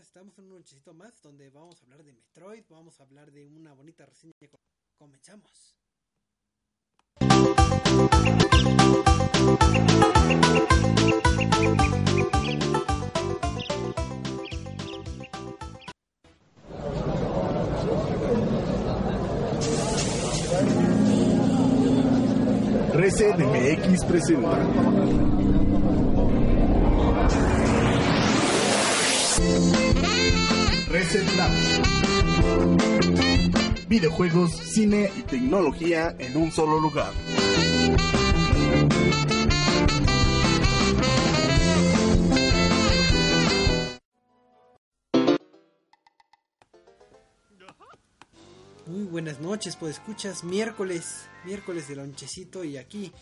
estamos en un nochecito más donde vamos a hablar de Metroid, vamos a hablar de una bonita reseña. Comenzamos. Reset MX presenta. Reset Lab. Videojuegos, cine y tecnología en un solo lugar. Muy buenas noches, pues escuchas miércoles, miércoles de lonchecito y aquí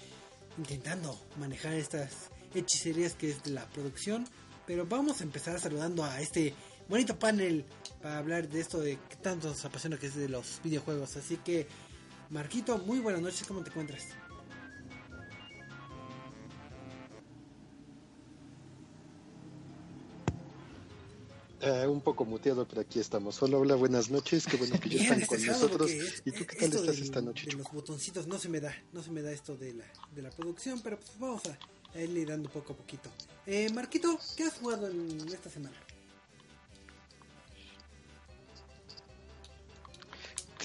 intentando manejar estas hechicerías que es de la producción. Pero vamos a empezar saludando a este bonito panel para hablar de esto de que tanto nos apasiona que es de los videojuegos. Así que, Marquito, muy buenas noches, ¿cómo te encuentras? Eh, un poco muteado, pero aquí estamos. Hola, hola, buenas noches. Qué bueno que ya Bien, están con nosotros. ¿Y tú qué tal estás esta noche, De los botoncitos no se me da, no se me da esto de la, de la producción, pero pues vamos a, a irle dando poco a poquito. Eh, Marquito, ¿qué has jugado en esta semana?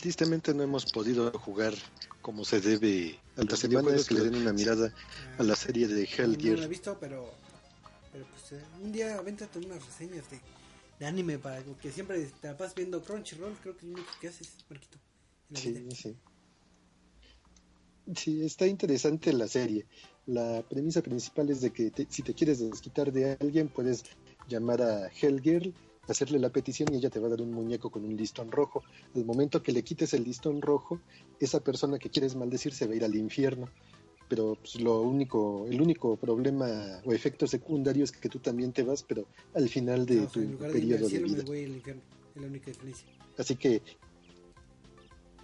Tristemente no hemos podido jugar como se debe a las semanas que le den una mirada a la serie de Hell No, lo he visto, pero, pero pues eh, un día avéntate unas reseñas de, de anime para que siempre te la pasas viendo Crunchyroll, creo que es lo único que haces, Marquito. la Sí, vida. sí. Sí, está interesante la serie. La premisa principal es de que te- si te quieres desquitar de alguien, puedes llamar a Hellgirl, hacerle la petición y ella te va a dar un muñeco con un listón rojo. Al momento que le quites el listón rojo, esa persona que quieres maldecir se va a ir al infierno. Pero pues, lo único, el único problema o efecto secundario es que tú también te vas, pero al final de o sea, tu de periodo de me vida. voy al infierno, es la única diferencia. Así que,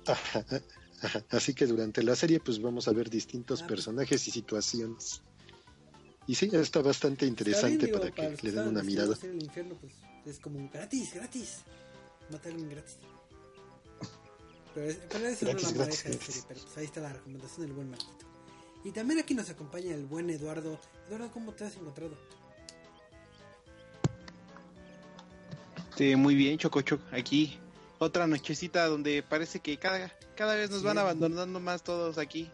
ajá, ajá, así que durante la serie pues vamos a ver distintos Ah, pues. personajes y situaciones. Y sí, está bastante interesante Está bien, digo, para que los le den una mirada. al infierno, pues es como un gratis, gratis. Matar a alguien gratis. Pero, es- pero eso Gratis, no la gratis, gratis. serie, pero pues ahí está la recomendación del buen Marquito. Y también aquí nos acompaña el buen Eduardo. Eduardo, ¿cómo te has encontrado? Sí, muy bien, Choco Choco. Aquí otra nochecita donde parece que cada, cada vez nos Sí. van abandonando más todos aquí.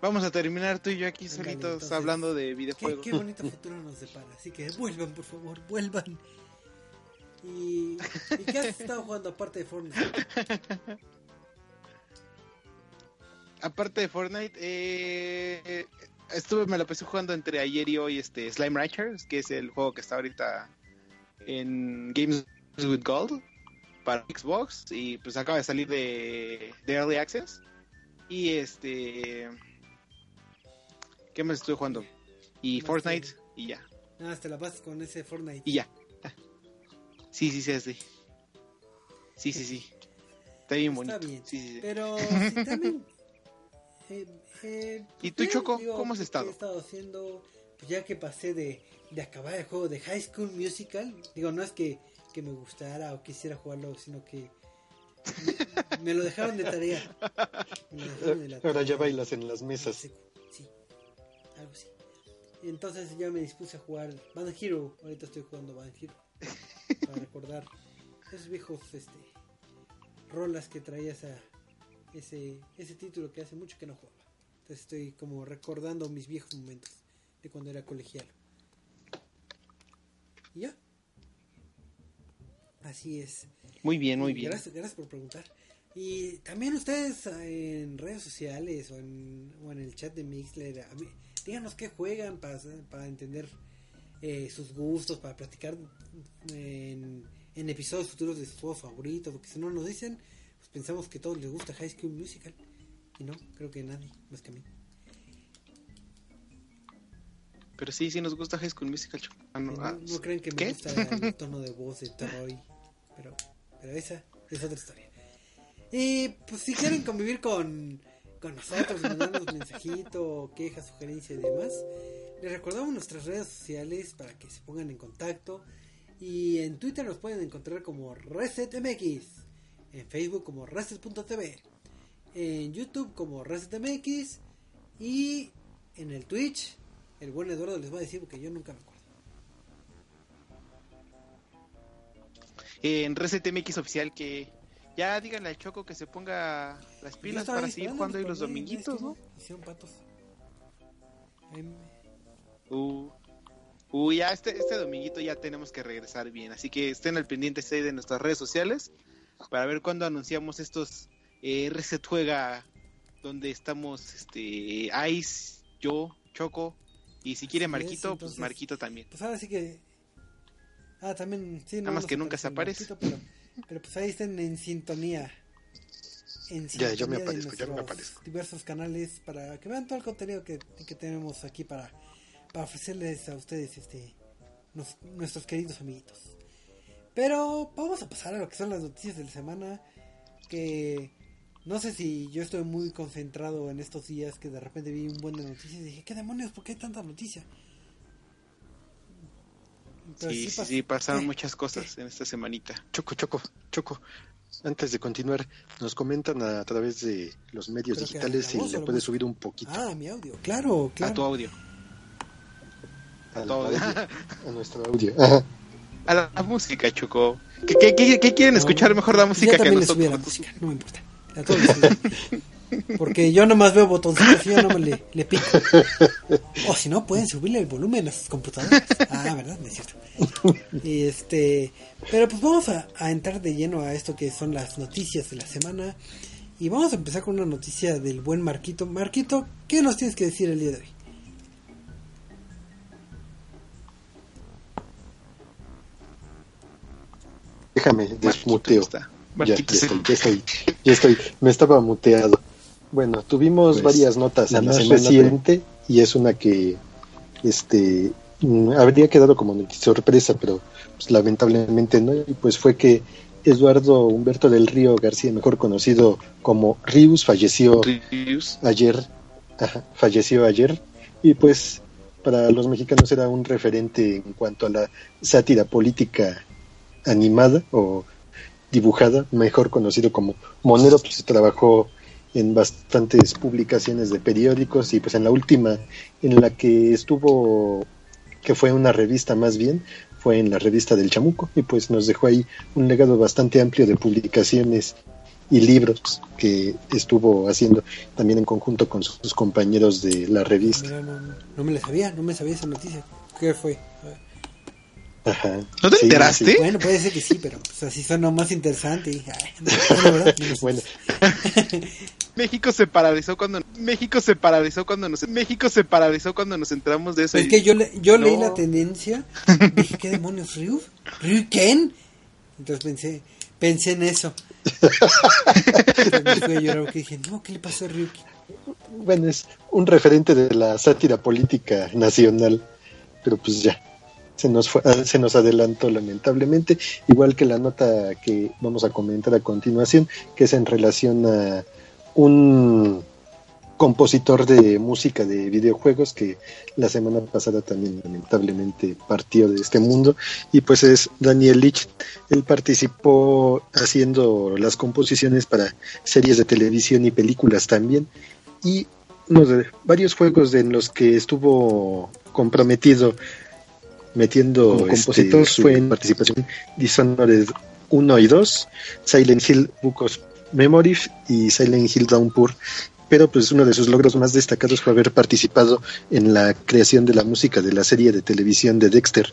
Vamos a terminar tú y yo aquí solitos entonces, hablando de Qué, videojuegos. qué bonito futuro nos depara. Así que vuelvan, por favor, vuelvan. ¿Y, ¿y qué has estado jugando aparte de Fortnite? Aparte de Fortnite, eh, estuve, me la pasé jugando entre ayer y hoy este Slime Ranchers, que es el juego que está ahorita en Games with Gold para Xbox y pues acaba de salir de, de Early Access. Y este... ¿Qué más estuve jugando? Y Más Fortnite que- y ya. Nada, te la pasas con ese Fortnite. Y ya. Sí, sí, sí, sí. Sí, sí, sí. Está bien Está bonito. bien. Sí, sí, sí. Pero sí, también. eh, eh, ¿Y tú, bien, Choco? digo, ¿Cómo has ¿qué estado? He estado haciendo, pues ya que pasé de, de acabar el juego de High School Musical. Digo, no es que, que me gustara o quisiera jugarlo, sino que me, me lo dejaron de tarea. Me lo dejaron de la Ahora ya tarea. bailas en las mesas. Entonces ya me dispuse a jugar Band Hero. Ahorita estoy jugando Band Hero. Para recordar esos viejos este, rolas que traía esa, ese, ese título que hace mucho que no jugaba. Entonces estoy como recordando mis viejos momentos de cuando era colegial. Y ya. Así es. Muy bien, muy bien. Gracias, gracias por preguntar. Y también ustedes eh, en redes sociales o en, o en el chat de Mixler, a mí- díganos qué juegan para, para entender eh, sus gustos, para platicar en, en episodios futuros de sus juegos favoritos, porque si no nos dicen, pues pensamos que a todos les gusta High School Musical. Y no, creo que nadie, más que a mí. Pero sí, sí nos gusta High School Musical. Ah, no, no, ah, no creen que me ¿qué? gusta el tono de voz de Troy, pero, pero esa es otra historia. Y pues si quieren convivir con, con nosotros, mandarnos mensajito, quejas, sugerencias y demás, les recordamos nuestras redes sociales para que se pongan en contacto. Y en Twitter nos pueden encontrar como ResetMX, en Facebook como Reset.tv, en YouTube como ResetMX y en el Twitch, el buen Eduardo les va a decir porque yo nunca me acuerdo. en Reset MX oficial que ya díganle al Choco que se ponga las pilas para seguir jugando ahí los dominguitos, ¿no? Hicieron patos. Uh, uh, ya este, este dominguito ya tenemos que regresar bien, así que estén al pendiente de nuestras redes sociales para ver cuándo anunciamos estos eh, Reset Juega donde estamos este Ice, yo, Choco y si quiere es, Marquito, pues Marquito también. Pues ahora sí que. Ah, también. Sí, no, Nada más que nunca se aparece. Marquito, pero, pero pues ahí estén en sintonía. En Ya, yo me sintonía aparezco, ya me aparezco. Diversos canales para que vean todo el contenido que, que tenemos aquí para, para ofrecerles a ustedes, este, nos- nuestros queridos amiguitos. Pero vamos a pasar a lo que son las noticias de la semana. Que no sé si yo estoy muy concentrado en estos días que de repente vi un buen de noticias y dije, ¿qué demonios? ¿Por qué hay tanta noticia? Sí, sí, pas- sí, pasaron ¿qué? muchas cosas en esta semanita. Choco, Choco, Choco. Antes de continuar, nos comentan a través de los medios Creo digitales si le la puedes subir un poquito Ah, mi audio. Claro, claro. A tu audio. a nuestro audio. Ajá. A la, la música, Choco. ¿Qué, qué, qué- qué quieren escuchar mejor la música que a la nosotros? música, no me importa. A todos. Porque yo nomás veo botoncitos y yo nomás le, le pico. O si no, pueden subirle el volumen a sus computadoras. Ah, ¿verdad? No es cierto. Y este, pero pues vamos a, a entrar de lleno a esto que son las noticias de la semana. Y vamos a empezar con una noticia del buen Marquito. Marquito, ¿qué nos tienes que decir el día de hoy? Déjame, Marquito, desmuteo. está. Ya, ya Marquito, estoy, ya estoy, ya estoy. Me estaba muteado. Bueno, tuvimos Pues, varias notas la en la más semana reciente. y es una que este mm, habría quedado como sorpresa, pero pues, lamentablemente no. Y pues fue que Eduardo Humberto del Río García, mejor conocido como Rius, falleció ayer, ajá, falleció ayer y pues para los mexicanos era un referente en cuanto a la sátira política animada o dibujada, mejor conocido como Monero, pues trabajó en bastantes publicaciones de periódicos y pues en la última en la que estuvo, que fue una revista más bien, fue en la revista del Chamuco y pues nos dejó ahí un legado bastante amplio de publicaciones y libros que estuvo haciendo también en conjunto con sus compañeros de la revista. No, no me la sabía, no me sabía esa noticia. ¿Qué fue? Ajá. ¿No te Sí, enteraste? sí. Bueno, puede ser que sí, pero pues, así suena más interesante. Bueno, México se paralizó cuando México se paralizó cuando nos México se paralizó cuando nos enteramos de eso. es y- que yo, le, yo leí la tendencia, dije, ¿qué demonios? ¿Ryu? ¿Ryu Ken? Entonces pensé, pensé en eso. Me fui a llorar porque dije, no, ¿qué le pasó a Ryuki? bueno, es un referente de la sátira política nacional, pero pues ya, se nos, fue, ah, se nos adelantó lamentablemente, igual que la nota que vamos a comentar a continuación, que es en relación a un compositor de música de videojuegos que la semana pasada también lamentablemente partió de este mundo y pues es Daniel Lich. Él participó haciendo las composiciones para series de televisión y películas también y varios juegos en los que estuvo comprometido metiendo Como este, compositor, fue en- participación Dishonored 1 y 2, Silent Hill Book of Memories y Silent Hill Downpour. Pero pues uno de sus logros más destacados fue haber participado en la creación de la música de la serie de televisión de Dexter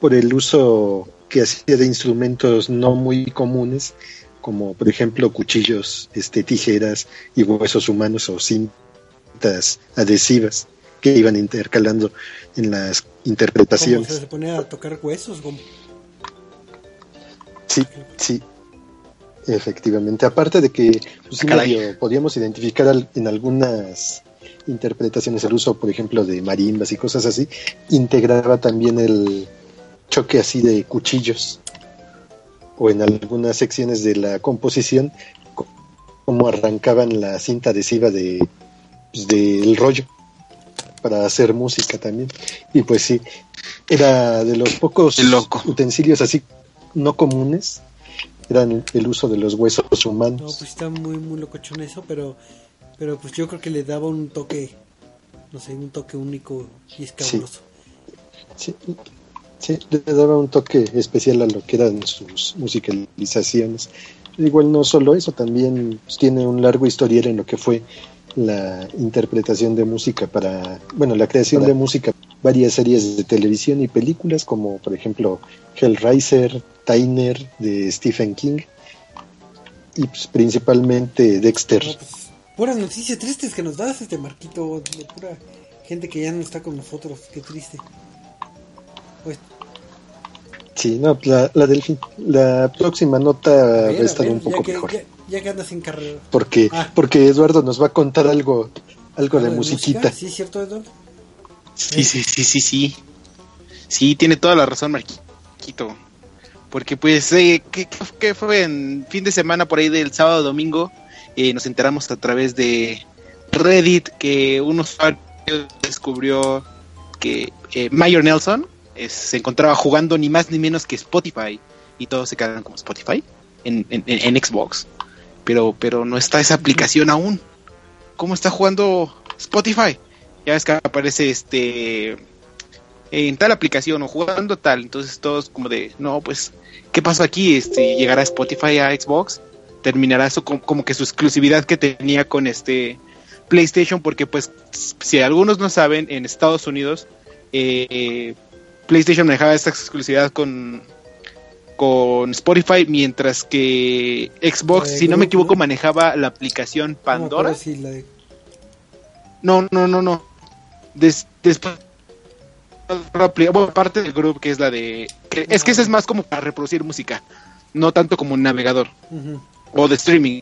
por el uso que hacía de instrumentos no muy comunes como por ejemplo cuchillos, este, tijeras y huesos humanos o cintas adhesivas que iban intercalando en las interpretaciones. se ponía a tocar huesos? Sí, sí, efectivamente. Aparte de que pues, podíamos identificar en algunas interpretaciones el uso, por ejemplo, de marimbas y cosas así, integraba también el choque así de cuchillos o en algunas secciones de la composición como arrancaban la cinta adhesiva de pues, del rollo para hacer música también y pues sí era de los pocos utensilios así no comunes eran el uso de los huesos humanos no pues está muy muy locochón eso pero pero pues yo creo que le daba un toque no sé un toque único y escabroso sí. Sí, le daba un toque especial a lo que eran sus musicalizaciones. Igual no solo eso, también tiene un largo historial en lo que fue la interpretación de música para, bueno, la creación de música, varias series de televisión y películas, como por ejemplo Hellraiser, Tyner de Stephen King y pues, principalmente Dexter. Pues, puras noticias tristes que nos das este Marquito, de pura gente que ya no está con nosotros, qué triste. Pues, sí, no, la, la, del, la próxima nota va a estar un poco mejor. Ya, que andas en carrera. Porque, ah. porque Eduardo nos va a contar algo, algo de, musiquita. Sí, cierto, Eduardo. Sí, sí, sí, sí, sí. Sí, tiene toda la razón, Marquito. Porque pues, eh, ¿qué, fue en fin de semana por ahí del sábado domingo? Eh, nos enteramos a través de Reddit que un usuario descubrió que eh, Mayor Nelson, se encontraba jugando ni más ni menos que Spotify y todos se quedan como Spotify en, en, Xbox. Pero, pero no está esa aplicación aún. ¿Cómo está jugando Spotify? Ya ves que aparece este en tal aplicación o jugando tal. Entonces todos como de, no, pues, ¿qué pasó aquí? Este, llegará Spotify a Xbox, terminará como, como que su exclusividad que tenía con este PlayStation, porque pues, si algunos no saben, en Estados Unidos eh, PlayStation manejaba esta exclusividad con, con Spotify, mientras que Xbox, si no me equivoco, manejaba la aplicación Pandora. No, no, no, no. después parte del grupo que es la de es que esa es más como para reproducir música no tanto como un navegador o de streaming.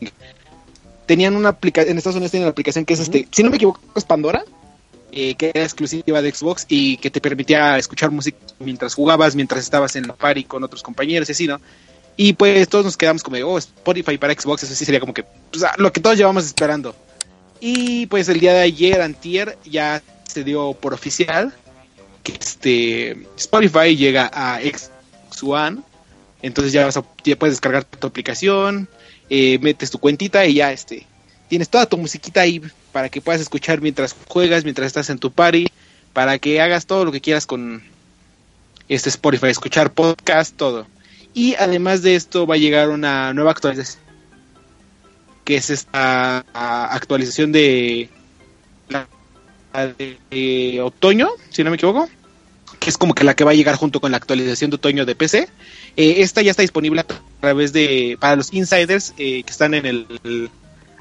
Tenían una aplicación en Estados Unidos tienen una aplicación que es este si no me equivoco es Pandora eh, que era exclusiva de Xbox y que te permitía escuchar música mientras jugabas, mientras estabas en la party con otros compañeros y así, ¿no? Y pues todos nos quedamos como oh, Spotify para Xbox, eso sí sería como que pues, ah, lo que todos llevamos esperando. Y pues el día de ayer, antier, ya se dio por oficial que este Spotify llega a Xbox One. Entonces ya, vas a, puedes descargar tu aplicación, eh, metes tu cuentita y ya este tienes toda tu musiquita ahí para que puedas escuchar mientras juegas, mientras estás en tu party, para que hagas todo lo que quieras con este Spotify, escuchar podcast, todo. Y además de esto va a llegar una nueva actualización, que es esta actualización de, de, otoño, si no me equivoco, que es como que la que va a llegar junto con la actualización de otoño de PC. Eh, esta ya está disponible a través de, para los insiders eh, que están en el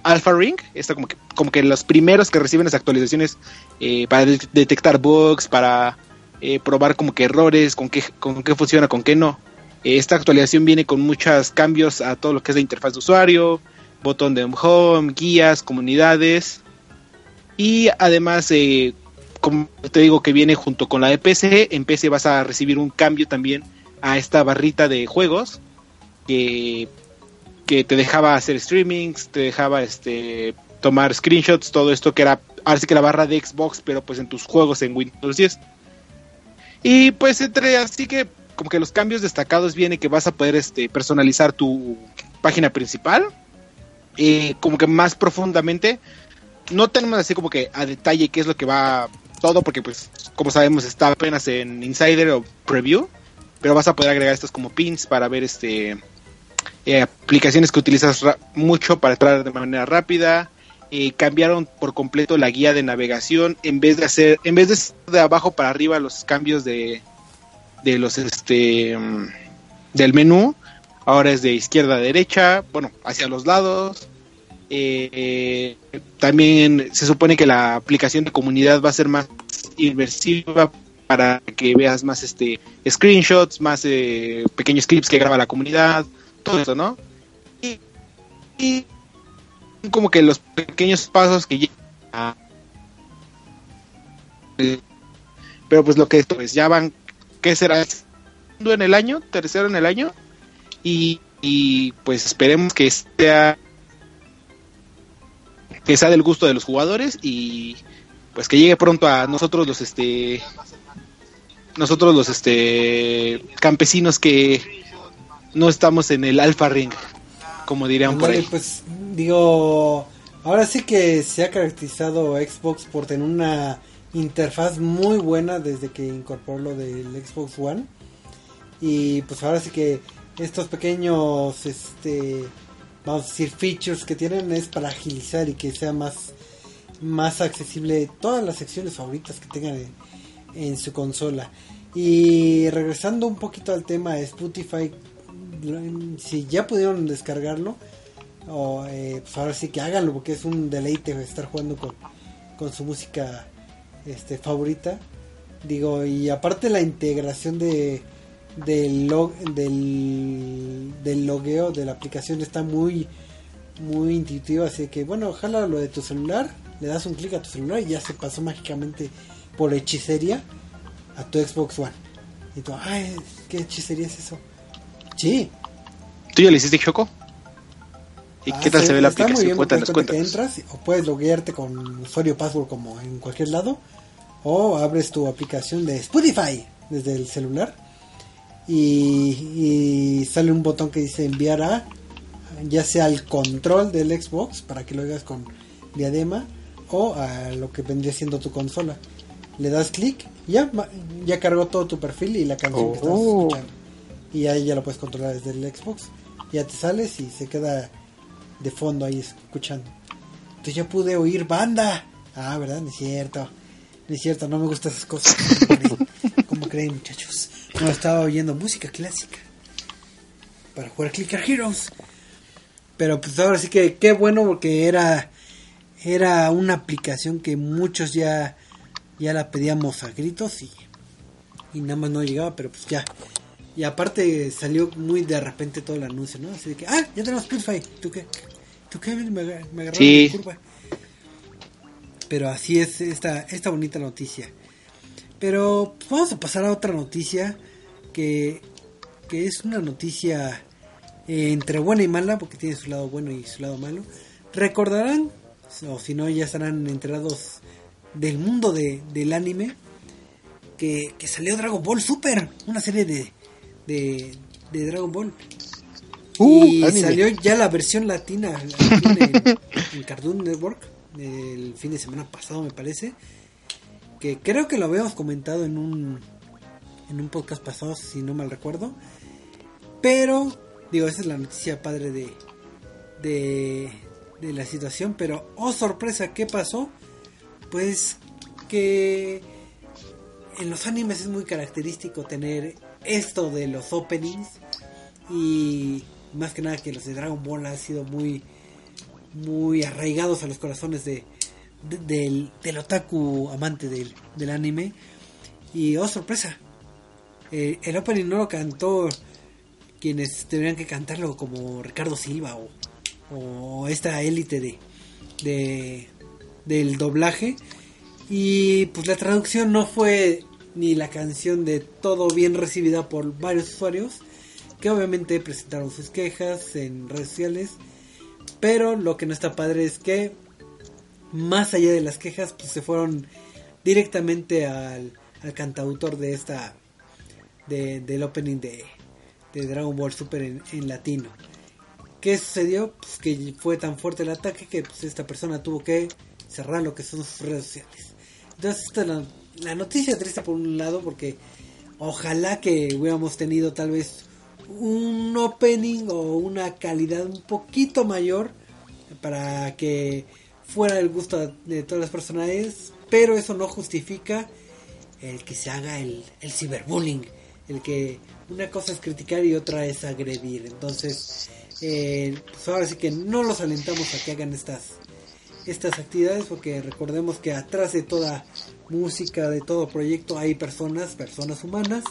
Alpha Ring, está como que, como que los primeros que reciben las actualizaciones eh, para detectar bugs, para eh, probar como que errores, con qué, con qué funciona, con qué no. Eh, esta actualización viene con muchos cambios a todo lo que es la interfaz de usuario, botón de home, guías, comunidades y además, como te digo que viene junto con la de PC, en PC vas a recibir un cambio también a esta barrita de juegos que que te dejaba hacer streamings, te dejaba este tomar screenshots, todo esto que era ahora sí que la barra de Xbox, pero pues en tus juegos en Windows 10. Y pues entre así que como que los cambios destacados viene que vas a poder este personalizar tu página principal y como que más profundamente no tenemos así como que a detalle qué es lo que va todo porque pues como sabemos está apenas en Insider o Preview, pero vas a poder agregar estos como pins para ver este eh, aplicaciones que utilizas mucho para entrar de manera rápida. Eh, cambiaron por completo la guía de navegación en vez de hacer, en vez de de abajo para arriba los cambios de, de los este mm, del menú, ahora es de izquierda a derecha, bueno, hacia los lados. Eh, también se supone que la aplicación de comunidad va a ser más inversiva para que veas más este screenshots, más pequeños clips que graba la comunidad, todo eso, ¿no? Y, como que los pequeños pasos que llegan pero pues lo que pues ya van ¿qué será? segundo en el año tercero en el año y, y pues esperemos que sea que sea del gusto de los jugadores y pues que llegue pronto a nosotros los este nosotros los este campesinos que no estamos en el Alpha Ring, como dirían por ahí. Pues digo, ahora sí que se ha caracterizado Xbox por tener una interfaz muy buena desde que incorporó lo del Xbox One. Y pues ahora sí que estos pequeños este vamos a decir features que tienen es para agilizar y que sea más más accesible todas las secciones favoritas que tengan en, en su consola. Y regresando un poquito al tema de Spotify, si ya pudieron descargarlo, o, eh, pues ahora sí que háganlo porque es un deleite estar jugando con, con su música este favorita. Digo, y aparte la integración de del, log, del, del logueo de la aplicación está muy muy intuitiva, así que bueno, ojalá lo de tu celular, le das un clic a tu celular y ya se pasó mágicamente por hechicería a tu Xbox One. Y tú, ay, ¿qué hechicería es eso? Sí. ¿Tú ya le hiciste Choco? ¿Y Ah, qué tal se, ve la está muy aplicación? bien, Cuéntanos, entras o puedes loguearte con usuario password como en cualquier lado o abres tu aplicación de Spotify desde el celular y, y sale un botón que dice enviar a ya sea al control del Xbox para que lo hagas con diadema o a lo que vendría siendo tu consola. Le das clic, ya ya cargó todo tu perfil y la canción que estás Oh. escuchando. Y ahí ya lo puedes controlar desde el Xbox. Ya te sales y se queda de fondo ahí escuchando. Entonces ya pude oír banda. Ah, ¿verdad? No es cierto. No es cierto, no me gustan esas cosas. ¿Cómo creen, ¿Cómo creen, muchachos? No, estaba oyendo música clásica. Para jugar Clicker Heroes. Pero pues ahora sí que qué bueno porque era era una aplicación que muchos ya ya la pedíamos a gritos y y nada más no llegaba, pero pues ya. Y aparte salió muy de repente todo el anuncio, ¿no? Así de que, ah, ya tenemos Spotify. ¿Tú qué? ¿Tú qué? Me, aga- me agarraron Sí. de curva. Pero así es esta, esta bonita noticia. Pero pues, vamos a pasar a otra noticia que, que es una noticia eh, entre buena y mala, porque tiene su lado bueno y su lado malo. Recordarán, o si no ya estarán enterados del mundo de, del anime, que, que salió Dragon Ball Super, una serie de, de, de Dragon Ball. Uh, y anime. salió ya la versión latina en Cartoon Network el fin de semana pasado me parece que creo que lo habíamos comentado en un en un podcast pasado si no mal recuerdo pero digo esa es la noticia padre de de, de la situación pero oh sorpresa qué pasó pues que en los animes es muy característico tener esto de los openings y más que nada que los de Dragon Ball han sido muy muy arraigados a los corazones de, de- del, otaku amante del, del anime. Y oh sorpresa eh, el opening no lo cantó quienes tendrían que cantarlo como Ricardo Silva o, esta élite de del doblaje. Y pues la traducción no fue ni la canción de todo bien recibida por varios usuarios que obviamente presentaron sus quejas en redes sociales pero lo que no está padre es que más allá de las quejas pues se fueron directamente al, al cantautor de esta de, del opening de, de Dragon Ball Super en, en latino ¿Qué sucedió? Pues que fue tan fuerte el ataque que pues, esta persona tuvo que cerrar lo que son sus redes sociales. Entonces, esta es la, la noticia triste por un lado, porque ojalá que hubiéramos tenido tal vez un opening o una calidad un poquito mayor para que fuera el gusto de todas las personas, pero eso no justifica el que se haga el, el ciberbullying el que una cosa es criticar y otra es agredir. Entonces, eh, pues ahora sí que no los alentamos a que hagan estas estas actividades porque recordemos que atrás de toda música, de todo proyecto hay personas, personas humanas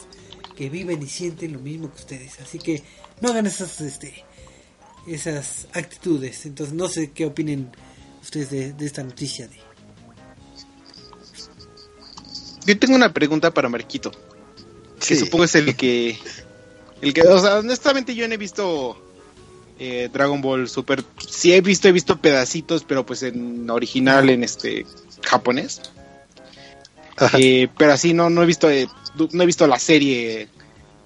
que viven y sienten lo mismo que ustedes. Así que no hagan esas este esas actitudes. Entonces no sé qué opinen ustedes de, esta noticia de Yo tengo una pregunta para Marquito. Que supongo es el que el que, o sea, honestamente yo no he visto eh, Dragon Ball Super. Sí he visto, he visto pedacitos, pero pues en original, en este japonés. Eh, pero así no, no he visto, eh, no he visto la serie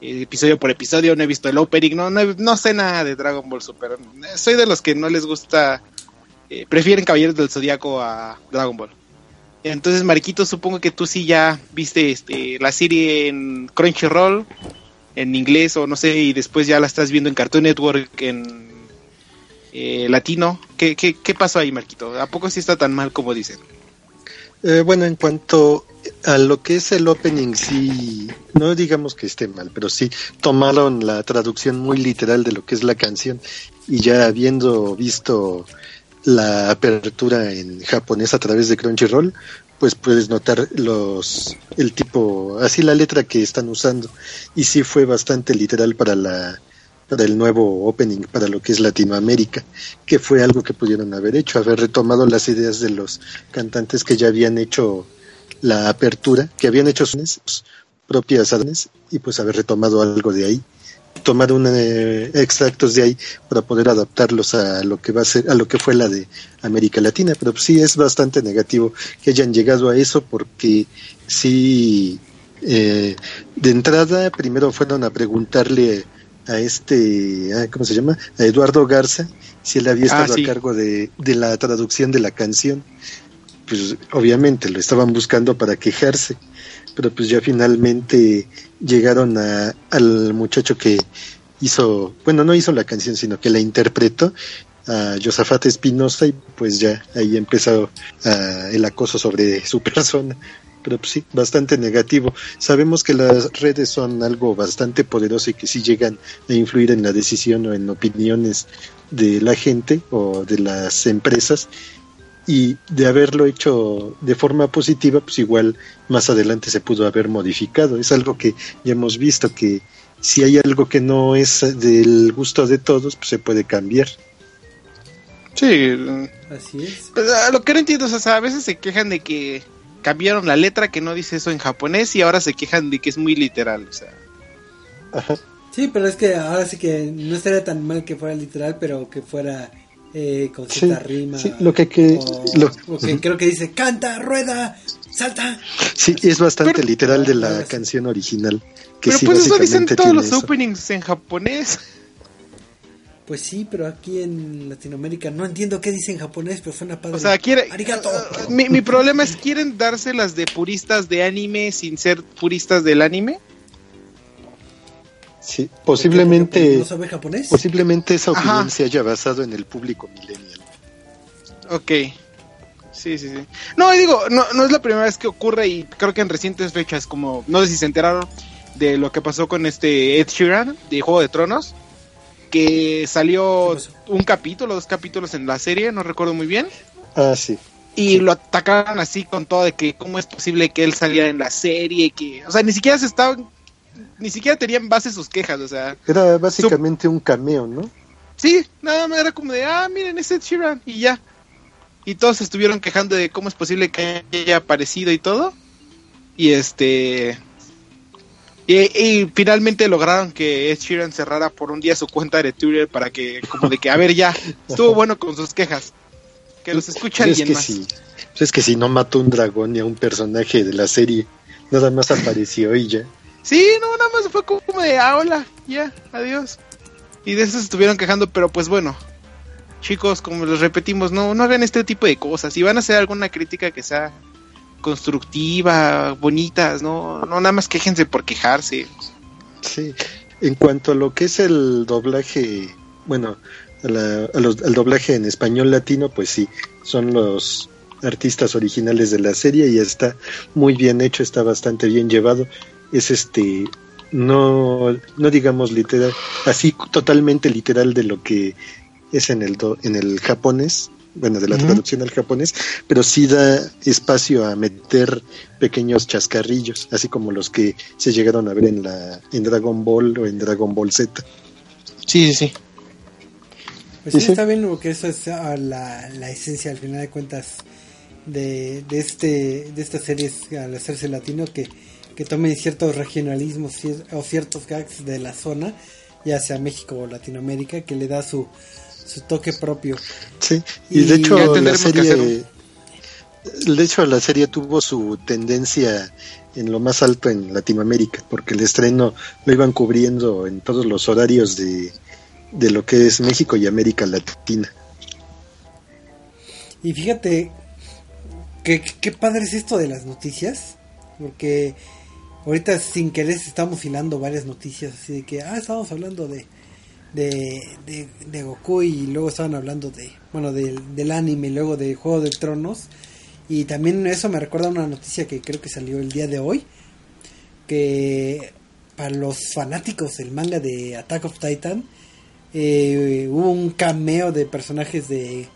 episodio por episodio, no he visto el opening, no, no, sé nada de Dragon Ball Super. Soy de los que no les gusta, prefieren Caballeros del Zodiaco a Dragon Ball. Entonces, Mariquito, supongo que tú sí ya viste este, la serie en Crunchyroll en inglés o no sé, y después ya la estás viendo en Cartoon Network en eh, latino. ¿Qué, ¿Qué, qué, pasó ahí, Marquito? ¿A poco sí está tan mal como dicen? Eh, bueno, en cuanto a lo que es el opening, sí, no digamos que esté mal, pero sí tomaron la traducción muy literal de lo que es la canción y ya habiendo visto la apertura en japonés a través de Crunchyroll, pues puedes notar los el tipo así la letra que están usando. Y sí fue bastante literal para la para el nuevo opening para lo que es Latinoamérica que fue algo que pudieron haber hecho haber retomado las ideas de los cantantes que ya habían hecho la apertura que habían hecho sus propias y pues haber retomado algo de ahí tomar un, eh, extractos de ahí para poder adaptarlos a lo que va a ser a lo que fue la de América Latina. Pero sí es bastante negativo que hayan llegado a eso porque sí eh, de entrada primero fueron a preguntarle a este cómo se llama a Eduardo Garza si él había ah, estado a cargo de, de la traducción de la canción. Pues obviamente lo estaban buscando para quejarse pero pues ya finalmente llegaron a, al muchacho que hizo, bueno, no hizo la canción, sino que la interpretó, a Josafat Espinosa, y pues ya ahí empezó el acoso sobre su persona. Pero pues sí, bastante negativo. Sabemos que las redes son algo bastante poderoso y que sí llegan a influir en la decisión o en opiniones de la gente o de las empresas y de haberlo hecho de forma positiva, pues igual más adelante se pudo haber modificado. Es algo que ya hemos visto que si hay algo que no es del gusto de todos, pues se puede cambiar. Sí, así es. Pues, lo que no entiendo es, a veces se quejan de que cambiaron la letra que no dice eso en japonés y ahora se quejan de que es muy literal, o sea. Sí, pero es que ahora sí que no estaría tan mal que fuera literal, pero que fuera eh, con cierta rima. lo que, que, creo que dice canta, rueda, salta. Sí, es bastante literal de la canción original. Que pero pues eso dicen todos los openings en japonés. Pues sí, pero aquí en Latinoamérica no entiendo qué dice en japonés, pero suena padre. O sea, quiere, uh, mi, mi problema es, ¿quieren dárselas de puristas de anime sin ser puristas del anime? Sí, posiblemente. Posiblemente esa opinión se haya basado en el público millennial. Ok. Sí, sí, sí. No, digo, no, no es la primera vez que ocurre y creo que en recientes fechas, como no sé si se enteraron de lo que pasó con este Ed Sheeran de Juego de Tronos, que salió un capítulo, dos capítulos en la serie, no recuerdo muy bien. Ah, sí. Y lo atacaron así con todo de que cómo es posible que él saliera en la serie, que, o sea, ni siquiera se estaban ni siquiera tenían base sus quejas, o sea. Era básicamente un cameo, ¿no? Sí, nada más era como de, ah, miren, ese Sheeran, y ya. Y todos estuvieron quejando de cómo es posible que haya aparecido y todo. Y este. Y, finalmente lograron que Ed Sheeran cerrara por un día su cuenta de Twitter para que, como de que, a ver, ya, estuvo bueno con sus quejas. Que los escucha alguien es más. Pues es que si no mató un dragón ni a un personaje de la serie, nada más apareció y ya. Sí, no, nada más fue como de, ah, hola, ya, adiós. Y de eso se estuvieron quejando, pero pues bueno, chicos, como les repetimos, no, no hagan este tipo de cosas. Si van a hacer alguna crítica que sea constructiva, bonitas, no, no nada más quejense por quejarse. Sí, en cuanto a lo que es el doblaje, bueno, al doblaje en español latino, pues sí, son los artistas originales de la serie y está muy bien hecho, está bastante bien llevado es este no, no digamos literal, así totalmente literal de lo que es en el, do- en el japonés, bueno, de la traducción al japonés, pero sí da espacio a meter pequeños chascarrillos, así como los que se llegaron a ver en la en Dragon Ball o en Dragon Ball Z. Sí, sí, sí. Pues sí, Sí, sí. está bien porque eso es ah, la, la esencia al final de cuentas de, de este de estas series al hacerse latino que, que tomen ciertos regionalismos cier- o ciertos gags de la zona, ya sea México o Latinoamérica, que le da su, su toque propio. Sí, y, Y de hecho la que serie de hecho la serie tuvo su tendencia en lo más alto en Latinoamérica, porque el estreno lo iban cubriendo en todos los horarios de, de lo que es México y América Latina. Y fíjate que qué padre es esto de las noticias, porque ahorita sin querer estamos hilando varias noticias, así de que, ah, estábamos hablando de, de, de, Goku y luego estaban hablando de, bueno, del, del anime, luego de Juego de Tronos, y también eso me recuerda a una noticia que creo que salió el día de hoy, que para los fanáticos del manga de Attack of Titan, eh, hubo un cameo de personajes de,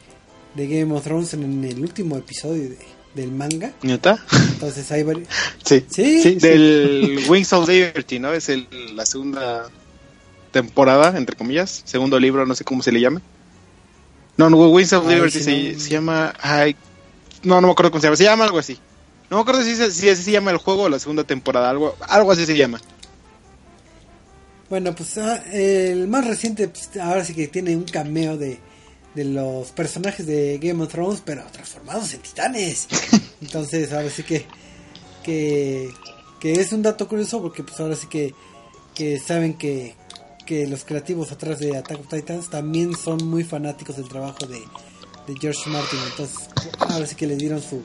de Game of Thrones en el último episodio de- del manga. ¿Neta? Entonces hay varios... Sí, Sí. sí, sí. Del Wings of Liberty, ¿no? Es el, la segunda temporada, entre comillas. Segundo libro, no sé cómo se le llame. No, no, Wings of Ay, Liberty sí, se, no. se llama... Ay, no, no me acuerdo cómo se llama. Se llama algo así. No me acuerdo si, se- si así se llama el juego o la segunda temporada. Algo, algo así se llama. Bueno, pues ah, el más reciente, pues, ahora sí que tiene un cameo de, de los personajes de Game of Thrones, pero transformados en titanes. Entonces, ahora sí que, que, que es un dato curioso porque pues ahora sí que, que saben que, que los creativos atrás de Attack of Titans también son muy fanáticos del trabajo de, de George Martin. Entonces, ahora sí que le dieron su,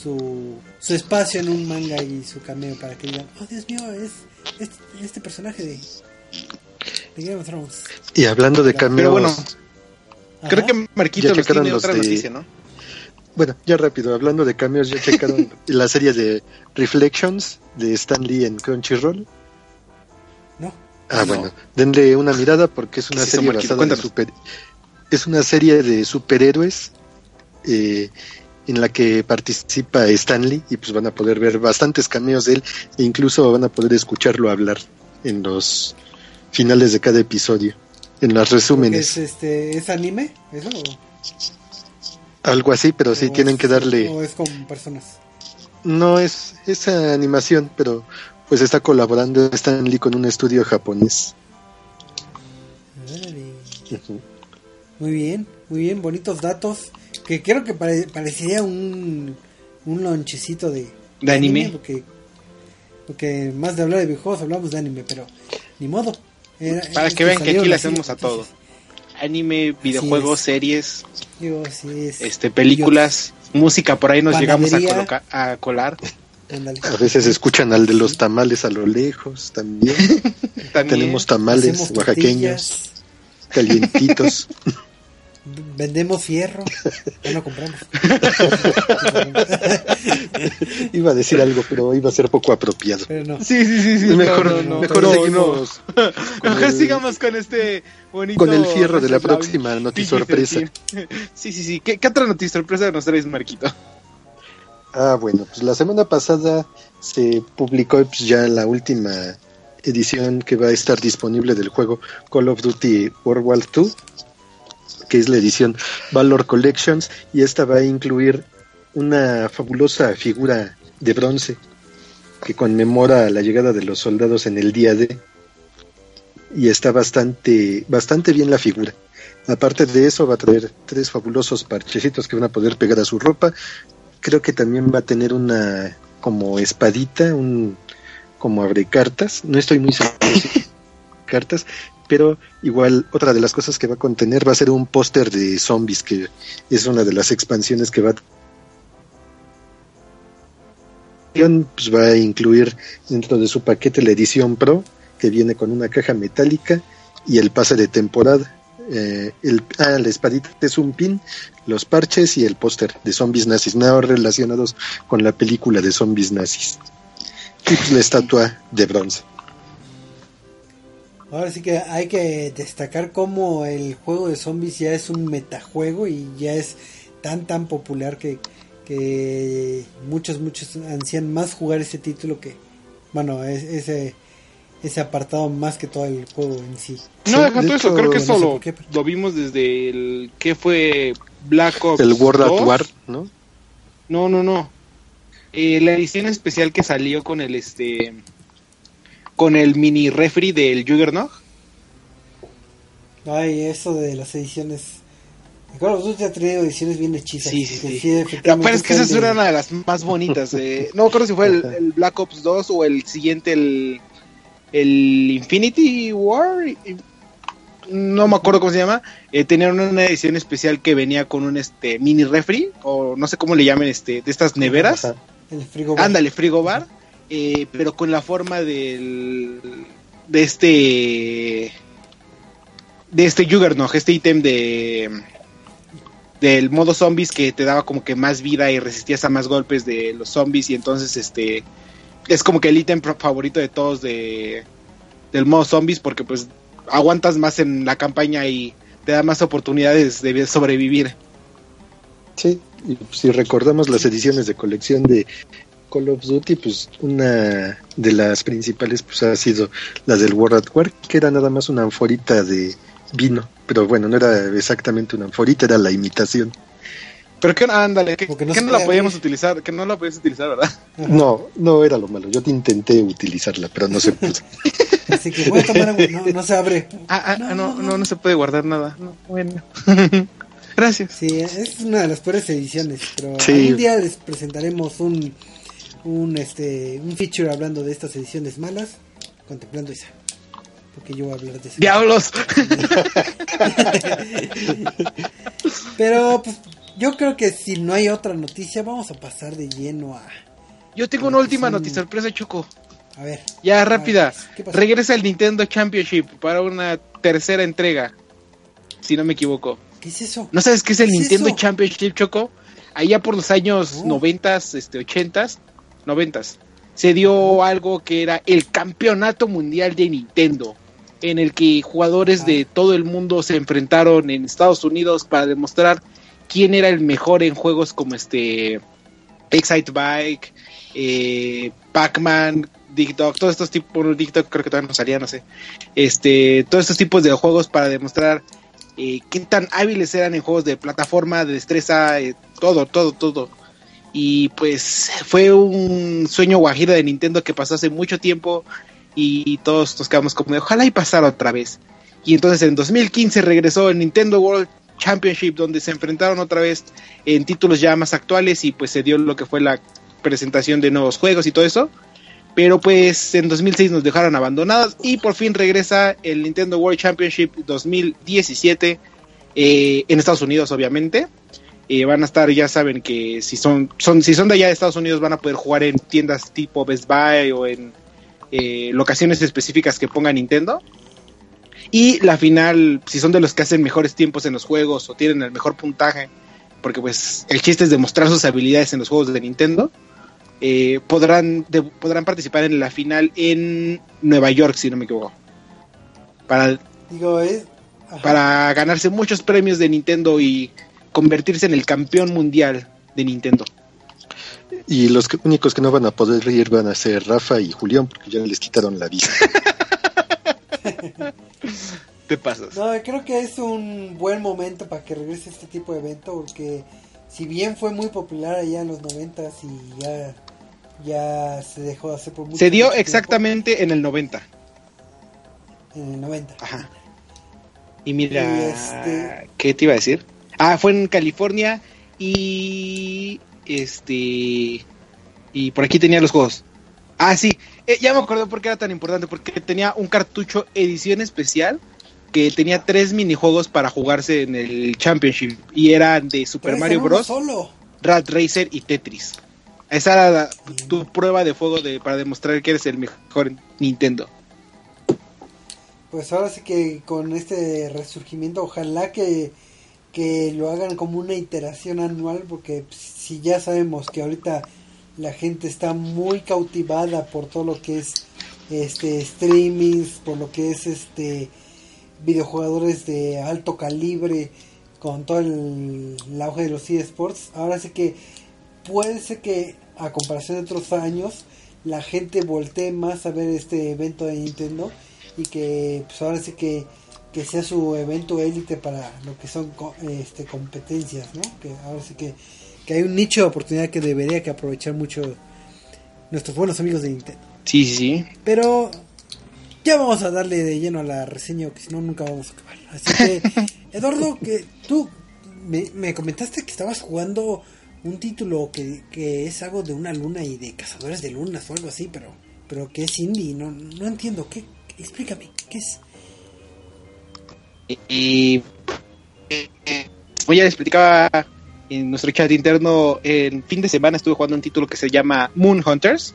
su, su espacio en un manga y su cameo para que digan, oh Dios mío, es este, este personaje de, de Game of Thrones. Y hablando de cameos, Pero bueno. Creo que Marquito checaron tiene los otra de- noticia, ¿no? bueno, ya rápido, hablando de cameos, ya checaron la serie de Reflections de Stan Lee en Crunchyroll. No. Ah, No. bueno, denle una mirada porque es una ¿Qué es eso, serie basada en super... Es una serie de superhéroes eh, en la que participa Stan Lee y pues van a poder ver bastantes cameos de él e incluso van a poder escucharlo hablar en los finales de cada episodio, en los resúmenes, ¿Es, este, ¿Es anime? ¿Eso? o- algo así, pero sí o tienen es- que darle... ¿O es con personas? No es esa animación, pero pues está colaborando Stan Lee con un estudio japonés. Muy bien, muy bien, bonitos datos. Que creo que pare- parecería un, un lonchecito de, De anime. porque, porque más de hablar de videojuegos hablamos de anime, pero ni modo. Era- Para que vean que aquí le hacemos a todo. Anime, videojuegos, es. series, Digo, así es. este, películas, música, por ahí nos llegamos a, a colar. A veces escuchan al de los tamales a lo lejos también. También. Tenemos tamales Hacemos oaxaqueños, tortillas, calientitos. vendemos fierro, ya no compramos. iba a decir algo, pero iba a ser poco apropiado. Pero no. Sí, sí, sí, sí. mejor no, no, mejor no, seguimos no. con Mejor el- sigamos con este bonito. con el fierro de la próxima Evil. notisorpresa. Sí, sí, sí. ¿Qué, qué otra notisorpresa nos traes, Marquito? Ah, bueno, pues la semana pasada se publicó pues, ya la última edición que va a estar disponible del juego Call of Duty World War II, que es la edición Valor Collections, y esta va a incluir una fabulosa figura de bronce que conmemora la llegada de los soldados en el día D. Y está bastante, bastante bien la figura. Aparte de eso, va a traer tres fabulosos parchecitos que van a poder pegar a su ropa. Creo que también va a tener una como espadita, un como abre cartas. No estoy muy seguro si cartas, pero igual otra de las cosas que va a contener va a ser un póster de zombies, que es una de las expansiones que va a pues va a incluir dentro de su paquete la edición Pro, que viene con una caja metálica y el pase de temporada. Eh, el, ah, la espadita es un pin, los parches y el póster de zombies nazis, nada relacionados con la película de zombies nazis. Y pues la estatua de bronce. Ahora sí que hay que destacar cómo el juego de zombies ya es un metajuego y ya es tan tan popular que, que muchos muchos ansían más jugar ese título que bueno es- ese ese apartado más que todo el juego en sí. No, Sí, deja de todo eso, creo que no eso lo, por qué, pero- lo vimos desde el... ¿Qué fue? Black Ops El World 2. at War, ¿no? No, no, no. Eh, la edición especial que salió con el este con el mini refri del Juggernaut. Ay, eso de las ediciones. Call of Duty ha tenido ediciones bien hechizas. Sí, sí, que sí. Pero es que esa es una de las más bonitas. eh. No me acuerdo si fue el, el Black Ops 2 o el siguiente, el, el Infinity War. No me acuerdo cómo se llama. Eh, tenían una edición especial que venía con un este mini refri, o no sé cómo le llamen, este, de estas neveras. El frigo. Ándale, frigobar, eh, pero con la forma del de este de este Juggernaut, este ítem de del modo zombies que te daba como que más vida y resistías a más golpes de los zombies y entonces este es como que el ítem favorito de todos de del modo zombies porque pues aguantas más en la campaña y te da más oportunidades de sobrevivir. Sí, y si recordamos las ediciones de colección de Call of Duty, pues una de las principales pues ha sido la del World at War, que era nada más una anforita de vino, pero bueno, no era exactamente una anforita, era la imitación. Pero que ándale, que, Porque no que no la podíamos utilizar, que no la podías utilizar, ¿verdad? Ajá. No, no era lo malo, yo te intenté utilizarla, pero no se pudo. Así que voy a tomar agua. No, no se abre. Ah, ah, ah, no, no, no se puede guardar nada. No, bueno. Gracias. Sí, es una de las peores ediciones, pero Sí. algún día les presentaremos un un este un feature hablando de estas ediciones malas, contemplando esa. Porque yo voy a hablar de eso. ¡Diablos! Pero pues yo creo que si no hay otra noticia, vamos a pasar de lleno a Yo tengo una última noticia sorpresa, Choco. a ver. Ya, rápida. Regresa el Nintendo Championship para una tercera entrega. Si no me equivoco. ¿Qué es eso? ¿No sabes qué es el ¿Qué es Nintendo? Championship, Choco? Allá por los años noventas, este, ochentas, noventas, se dio algo que era el campeonato mundial de Nintendo, en el que jugadores Ah. de todo el mundo se enfrentaron en Estados Unidos para demostrar quién era el mejor en juegos como este Excite Bike, eh, Pac-Man, Dog, todos estos tipos, bueno, Dog creo que todavía no salía, no sé. Este, todos estos tipos de juegos para demostrar eh, qué tan hábiles eran en juegos de plataforma, de destreza, eh, todo, todo, todo. Y pues fue un sueño guajiro de Nintendo que pasó hace mucho tiempo y todos nos quedamos como de ojalá y pasara otra vez. Y entonces en 2015 regresó el Nintendo World Championship donde se enfrentaron otra vez en títulos ya más actuales y pues se dio lo que fue la presentación de nuevos juegos y todo eso. Pero pues en 2006 nos dejaron abandonados y por fin regresa el Nintendo World Championship 2017 eh, en Estados Unidos obviamente. Eh, van a estar, ya saben que si son, son, si son de allá de Estados Unidos van a poder jugar en tiendas tipo Best Buy o en eh, locaciones específicas que ponga Nintendo. Y la final, si son de los que hacen mejores tiempos en los juegos o tienen el mejor puntaje, porque pues el chiste es demostrar sus habilidades en los juegos de Nintendo, eh, podrán, de- podrán participar en la final en Nueva York, si no me equivoco. Para, Digo, para ganarse muchos premios de Nintendo y convertirse en el campeón mundial de Nintendo. Y los que- únicos que no van a poder ir van a ser Rafa y Julián, porque ya les quitaron la visa. Te pasas. No, creo que es un buen momento para que regrese este tipo de evento porque si bien fue muy popular allá en los noventas y ya ya se dejó de hacer por mucho Se dio mucho tiempo, exactamente en el 90. en el 90. Ajá. Y mira, Y este- ¿qué te iba a decir? Ah, fue en California y este y por aquí tenía los juegos. Ah, sí, eh, ya me acordé por qué era tan importante, porque tenía un cartucho edición especial que tenía tres minijuegos para jugarse en el Championship y eran de Super Mario Bros, solo. Rat Racer y Tetris. Esa era la- tu prueba de fuego de, para demostrar que eres el mejor en Nintendo. Pues ahora sí que con este resurgimiento, ojalá que, que lo hagan como una iteración anual, porque si ya sabemos que ahorita la gente está muy cautivada por todo lo que es este streamings, por lo que es este videojugadores de alto calibre con todo el, auge de los eSports. Ahora sí que puede ser que a comparación de otros años la gente voltee más a ver este evento de Nintendo y que pues ahora sí que, que sea su evento élite para lo que son este, competencias, ¿no? Que ahora sí que, que hay un nicho de oportunidad que debería que aprovechar mucho nuestros buenos amigos de Nintendo. Sí, sí, sí. Pero ya vamos a darle de lleno a la reseña, que si no, nunca vamos a acabar. Así que, Eduardo, que tú me, comentaste que estabas jugando un título que, que, es algo de una luna y de cazadores de lunas o algo así, pero, pero que es indie. No, no entiendo. ¿Qué, explícame, ¿qué es? Y, como ya explicaba en nuestro chat interno, el fin de semana estuve jugando un título que se llama Moon Hunters.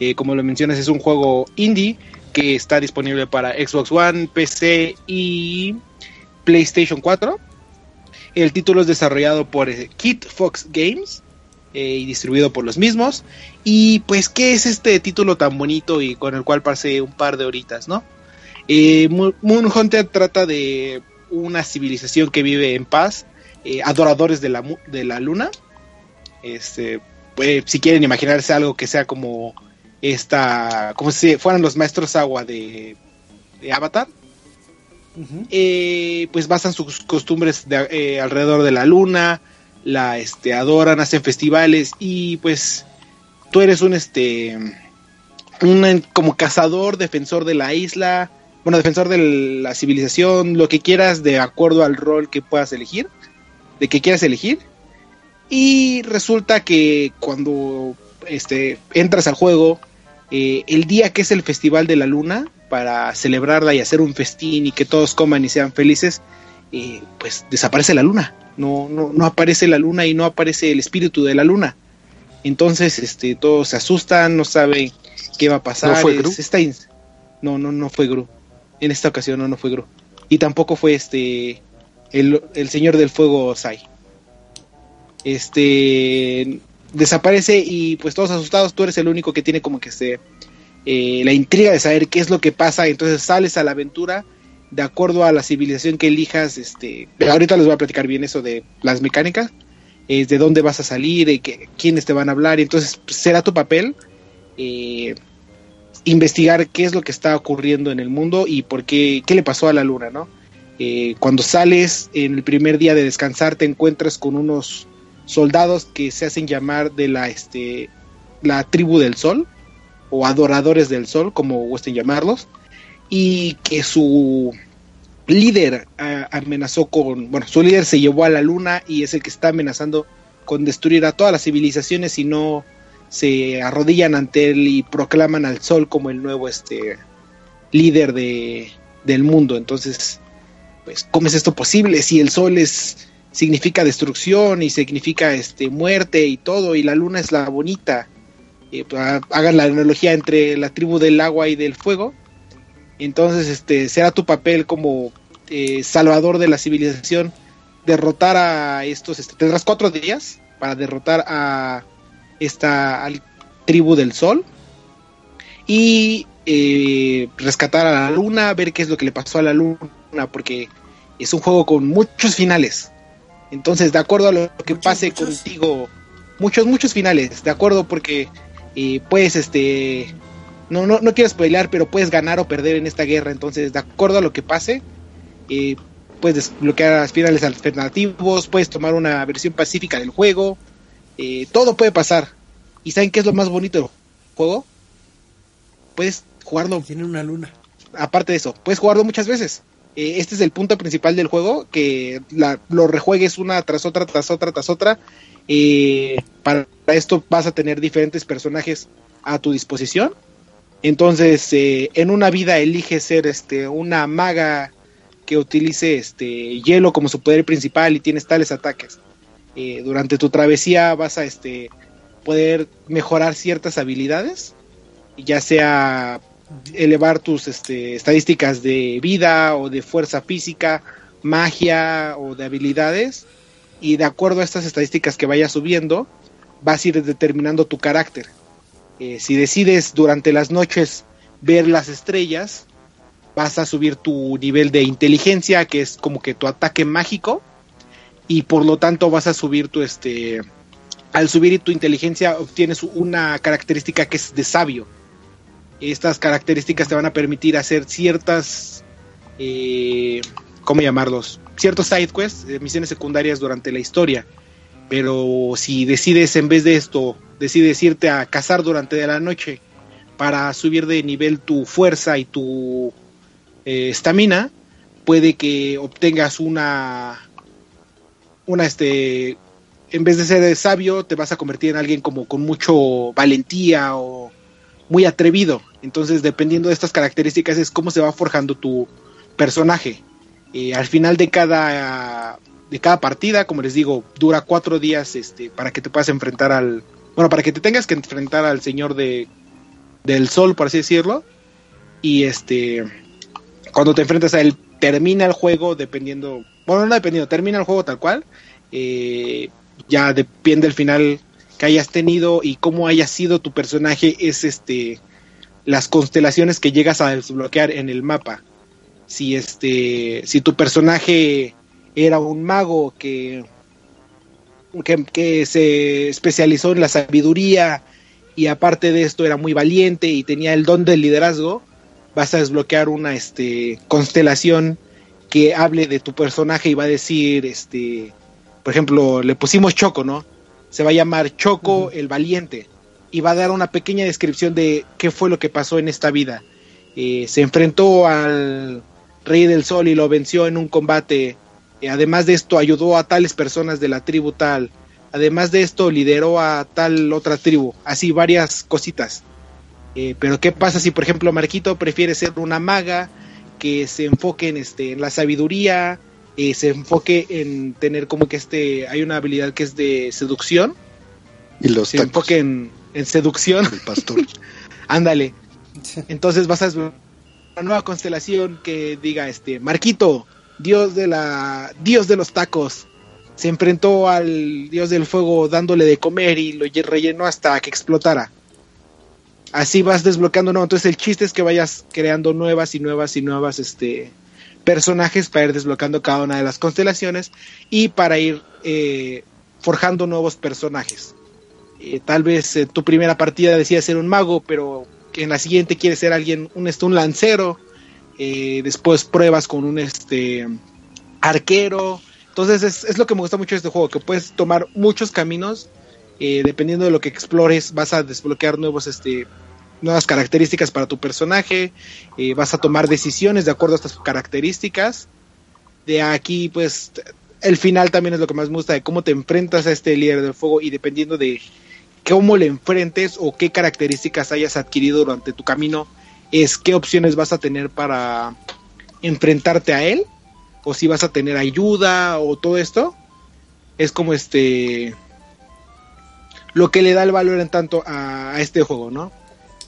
Eh, como lo mencionas, es un juego indie que está disponible para Xbox One, PC y PlayStation 4. El título es desarrollado por eh, Kit Fox Games eh, y distribuido por los mismos. Y pues, ¿qué es este título tan bonito y con el cual pasé un par de horitas, no? Moon Hunter trata de una civilización que vive en paz, adoradores de la, de la luna. Este, si quieren imaginarse algo que sea como esta, como si fueran los maestros agua de, Avatar, eh, pues basan sus costumbres de, eh, alrededor de la luna, la este, adoran, hacen festivales y pues tú eres un este un como cazador, defensor de la isla, bueno, defensor de la civilización, lo que quieras de acuerdo al rol que puedas elegir, de que quieras elegir. Y resulta que cuando este entras al juego eh, el día que es el Festival de la Luna, para celebrarla y hacer un festín y que todos coman y sean felices, eh, pues desaparece la luna. No, no, no aparece la luna y no aparece el espíritu de la luna. Entonces, este, todos se asustan, no saben qué va a pasar. ¿No fue Gru? no, no, no fue Gru. En esta ocasión no, no fue Gru. Y tampoco fue este el, el señor del fuego Sai. Este desaparece y pues todos asustados, tú eres el único que tiene como que se eh, la intriga de saber qué es lo que pasa, entonces sales a la aventura de acuerdo a la civilización que elijas, este, ahorita les voy a platicar bien eso de las mecánicas, es de dónde vas a salir, de que, quiénes te van a hablar, entonces será tu papel eh, investigar qué es lo que está ocurriendo en el mundo y por qué, qué le pasó a la luna, ¿no? Eh, cuando sales en el primer día de descansar te encuentras con unos soldados que se hacen llamar de la, este, la tribu del sol o adoradores del sol, como gusten llamarlos, y que su líder amenazó con, bueno, su líder se llevó a la luna y es el que está amenazando con destruir a todas las civilizaciones si no se arrodillan ante él y proclaman al sol como el nuevo este líder de, del mundo. Entonces, pues, ¿cómo es esto posible si el sol es significa destrucción y significa este muerte y todo y la luna es la bonita eh, pues, hagan la analogía entre la tribu del agua y del fuego entonces este será tu papel como eh, salvador de la civilización derrotar a estos este, tendrás cuatro días para derrotar a esta tribu del sol y eh, rescatar a la luna ver qué es lo que le pasó a la luna porque es un juego con muchos finales entonces, de acuerdo a lo que pase contigo, muchos, muchos finales, de acuerdo, porque eh, puedes, este, no, no, no quiero spoilear, pero puedes ganar o perder en esta guerra. Entonces, de acuerdo a lo que pase, eh, puedes desbloquear finales alternativos, puedes tomar una versión pacífica del juego, eh, todo puede pasar. ¿Y saben qué es lo más bonito del juego? Puedes jugarlo. Tiene una luna. Aparte de eso, puedes jugarlo muchas veces. Eh, este es el punto principal del juego, que lo rejuegues una tras otra, tras otra, tras otra. Eh, para esto vas a tener diferentes personajes a tu disposición. Entonces, eh, en una vida elige ser este, una maga que utilice este, hielo como su poder principal y tienes tales ataques. Durante tu travesía vas a este, poder mejorar ciertas habilidades, ya sea elevar tus este, estadísticas de vida o de fuerza física, magia o de habilidades. Y de acuerdo a estas estadísticas que vayas subiendo, vas a ir determinando tu carácter. Eh, si decides durante las noches ver las estrellas, vas a subir tu nivel de inteligencia, que es como que tu ataque mágico, y por lo tanto vas a subir tu este al subir tu inteligencia obtienes una característica que es de sabio. Estas características te van a permitir hacer ciertas eh, ¿cómo llamarlos? Ciertos side quests, eh, misiones secundarias durante la historia. Pero si decides en vez de esto, decides irte a cazar durante la noche para subir de nivel tu fuerza y tu eh, estamina, puede que obtengas una una este en vez de ser sabio te vas a convertir en alguien como con mucho valentía o muy atrevido. Entonces dependiendo de estas características es cómo se va forjando tu personaje. Eh, al final de cada de cada partida como les digo dura cuatro días este para que te puedas enfrentar al bueno para que te tengas que enfrentar al señor de del sol por así decirlo. Y este cuando te enfrentas a él termina el juego dependiendo bueno, no dependiendo, termina el juego tal cual. Eh, ya depende el final que hayas tenido y cómo haya sido tu personaje, es este las constelaciones que llegas a desbloquear en el mapa. Si este, si tu personaje era un mago que, que, que se especializó en la sabiduría y aparte de esto era muy valiente y tenía el don del liderazgo, vas a desbloquear una este, constelación que hable de tu personaje y va a decir, este, por ejemplo, le pusimos Choco, ¿no? Se va a llamar Choco el Valiente y va a dar una pequeña descripción de qué fue lo que pasó en esta vida. Eh, se enfrentó al Rey del Sol y lo venció en un combate. Eh, además de esto, ayudó a tales personas de la tribu tal. Además de esto, lideró a tal otra tribu. Así varias cositas. Eh, pero ¿qué pasa si, por ejemplo, Marquito prefiere ser una maga? que se enfoque en, este, en la sabiduría, eh, se enfoque en tener como que este, hay una habilidad que es de seducción. Y los se enfoque en, en seducción. El pastor. Ándale. Entonces vas a una nueva constelación que diga este Marquito, dios de la dios de los tacos, se enfrentó al dios del fuego dándole de comer y lo rellenó hasta que explotara así vas desbloqueando, ¿no? Entonces el chiste es que vayas creando nuevas y nuevas y nuevas este, personajes para ir desbloqueando cada una de las constelaciones y para ir eh, forjando nuevos personajes. Eh, tal vez eh, tu primera partida decía ser un mago, pero en la siguiente quieres ser alguien, un, este, lancero, después pruebas con un este, arquero. Entonces es, es, lo que me gusta mucho de este juego, que puedes tomar muchos caminos. dependiendo de lo que explores, vas a desbloquear nuevos este, nuevas características para tu personaje, eh, vas a tomar decisiones de acuerdo a estas características. De aquí, pues, el final también es lo que más me gusta, de cómo te enfrentas a este líder del fuego y dependiendo de cómo le enfrentes o qué características hayas adquirido durante tu camino, es qué opciones vas a tener para enfrentarte a él, o si vas a tener ayuda o todo esto. Es como este lo que le da el valor en tanto a este juego, ¿no?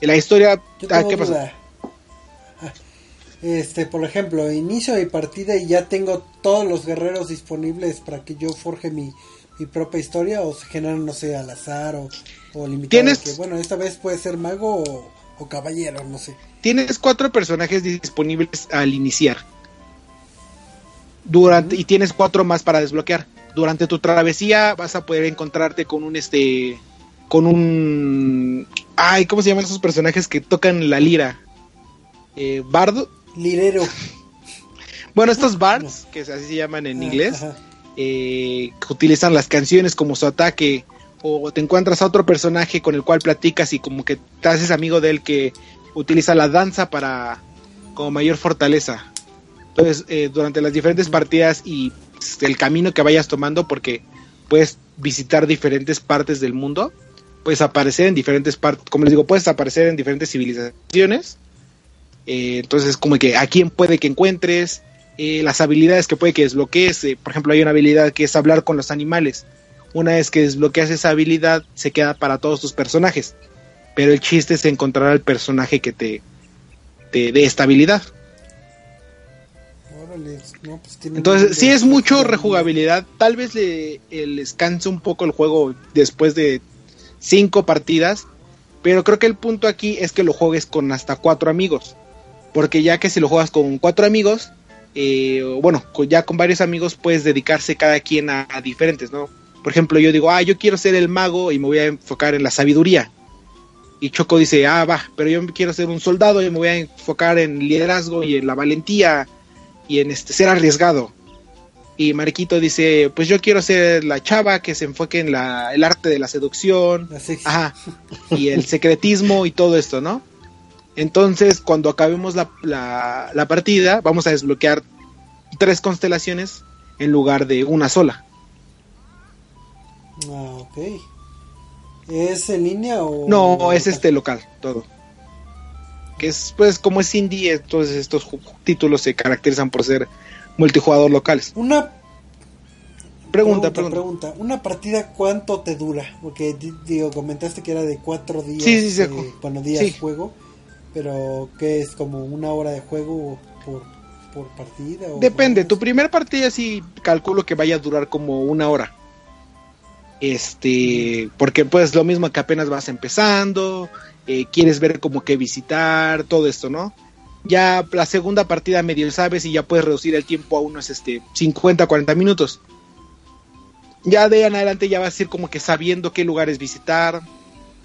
La historia, ah, ¿qué pasa? Este, por ejemplo, inicio mi partida y ya tengo todos los guerreros disponibles para que yo forje mi, mi propia historia o se generan, no sé, al azar o, o limitado. bueno, esta vez puede ser mago o, caballero, no sé. Tienes cuatro personajes disponibles al iniciar. Durante, Y tienes cuatro más para desbloquear. Durante tu travesía vas a poder encontrarte con un este con un... Ay, ¿cómo se llaman esos personajes que tocan la lira? Eh, ¿Bardo? Lirero. Bueno, estos bards, que así se llaman en ah, inglés, eh, que utilizan las canciones como su ataque, o te encuentras a otro personaje con el cual platicas y como que te haces amigo de él que utiliza la danza para como mayor fortaleza. Entonces, eh, durante las diferentes partidas y pues, el camino que vayas tomando, porque puedes visitar diferentes partes del mundo, puedes aparecer en diferentes partes, como les digo, puedes aparecer en diferentes civilizaciones. Eh, entonces, como que a quién puede que encuentres, eh, las habilidades que puede que desbloquees. Eh, por ejemplo, hay una habilidad que es hablar con los animales. Una vez que desbloqueas esa habilidad, se queda para todos tus personajes. Pero el chiste es encontrar al personaje que te, te dé esta habilidad. Pues Entonces, sí es mucho rejugabilidad. Tal vez le, les canse un poco el juego después de cinco partidas, Pero creo que el punto aquí es que lo juegues con hasta cuatro amigos. Porque ya que si lo juegas con cuatro amigos, eh, bueno, ya con varios amigos puedes dedicarse cada quien a, diferentes, ¿no? Por ejemplo, yo digo, ah, yo quiero ser el mago y me voy a enfocar en la sabiduría. Y Choco dice, ah, va, pero yo quiero ser un soldado y me voy a enfocar en liderazgo y en la valentía y en este ser arriesgado. Y Mariquito dice, pues yo quiero ser la chava que se enfoque en la, el arte de la seducción, ajá, y el secretismo y todo esto, ¿no? Entonces, cuando acabemos la, la, la, partida, vamos a desbloquear tres constelaciones en lugar de una sola. Ah, ok. ¿Es en línea o...? No, es este local, todo. Que es, pues, como es indie, entonces estos títulos se caracterizan por ser multijugador locales. Una pregunta, pregunta, pregunta, ¿Una partida cuánto te dura? Porque, digo, comentaste que era de cuatro días. Sí, sí, sí. Eh, bueno, días Sí. de juego. Pero, ¿qué es? ¿Como una hora de juego por, por partida? O Depende, tu primer partida sí calculo que vaya a durar como una hora. Este, porque pues lo mismo que apenas vas empezando, eh, quieres ver como que visitar, todo esto, ¿no? Ya la segunda partida medio sabes y ya puedes reducir el tiempo a unos este 50, 40 minutos. Ya de ahí en adelante ya vas a ir como que sabiendo qué lugares visitar,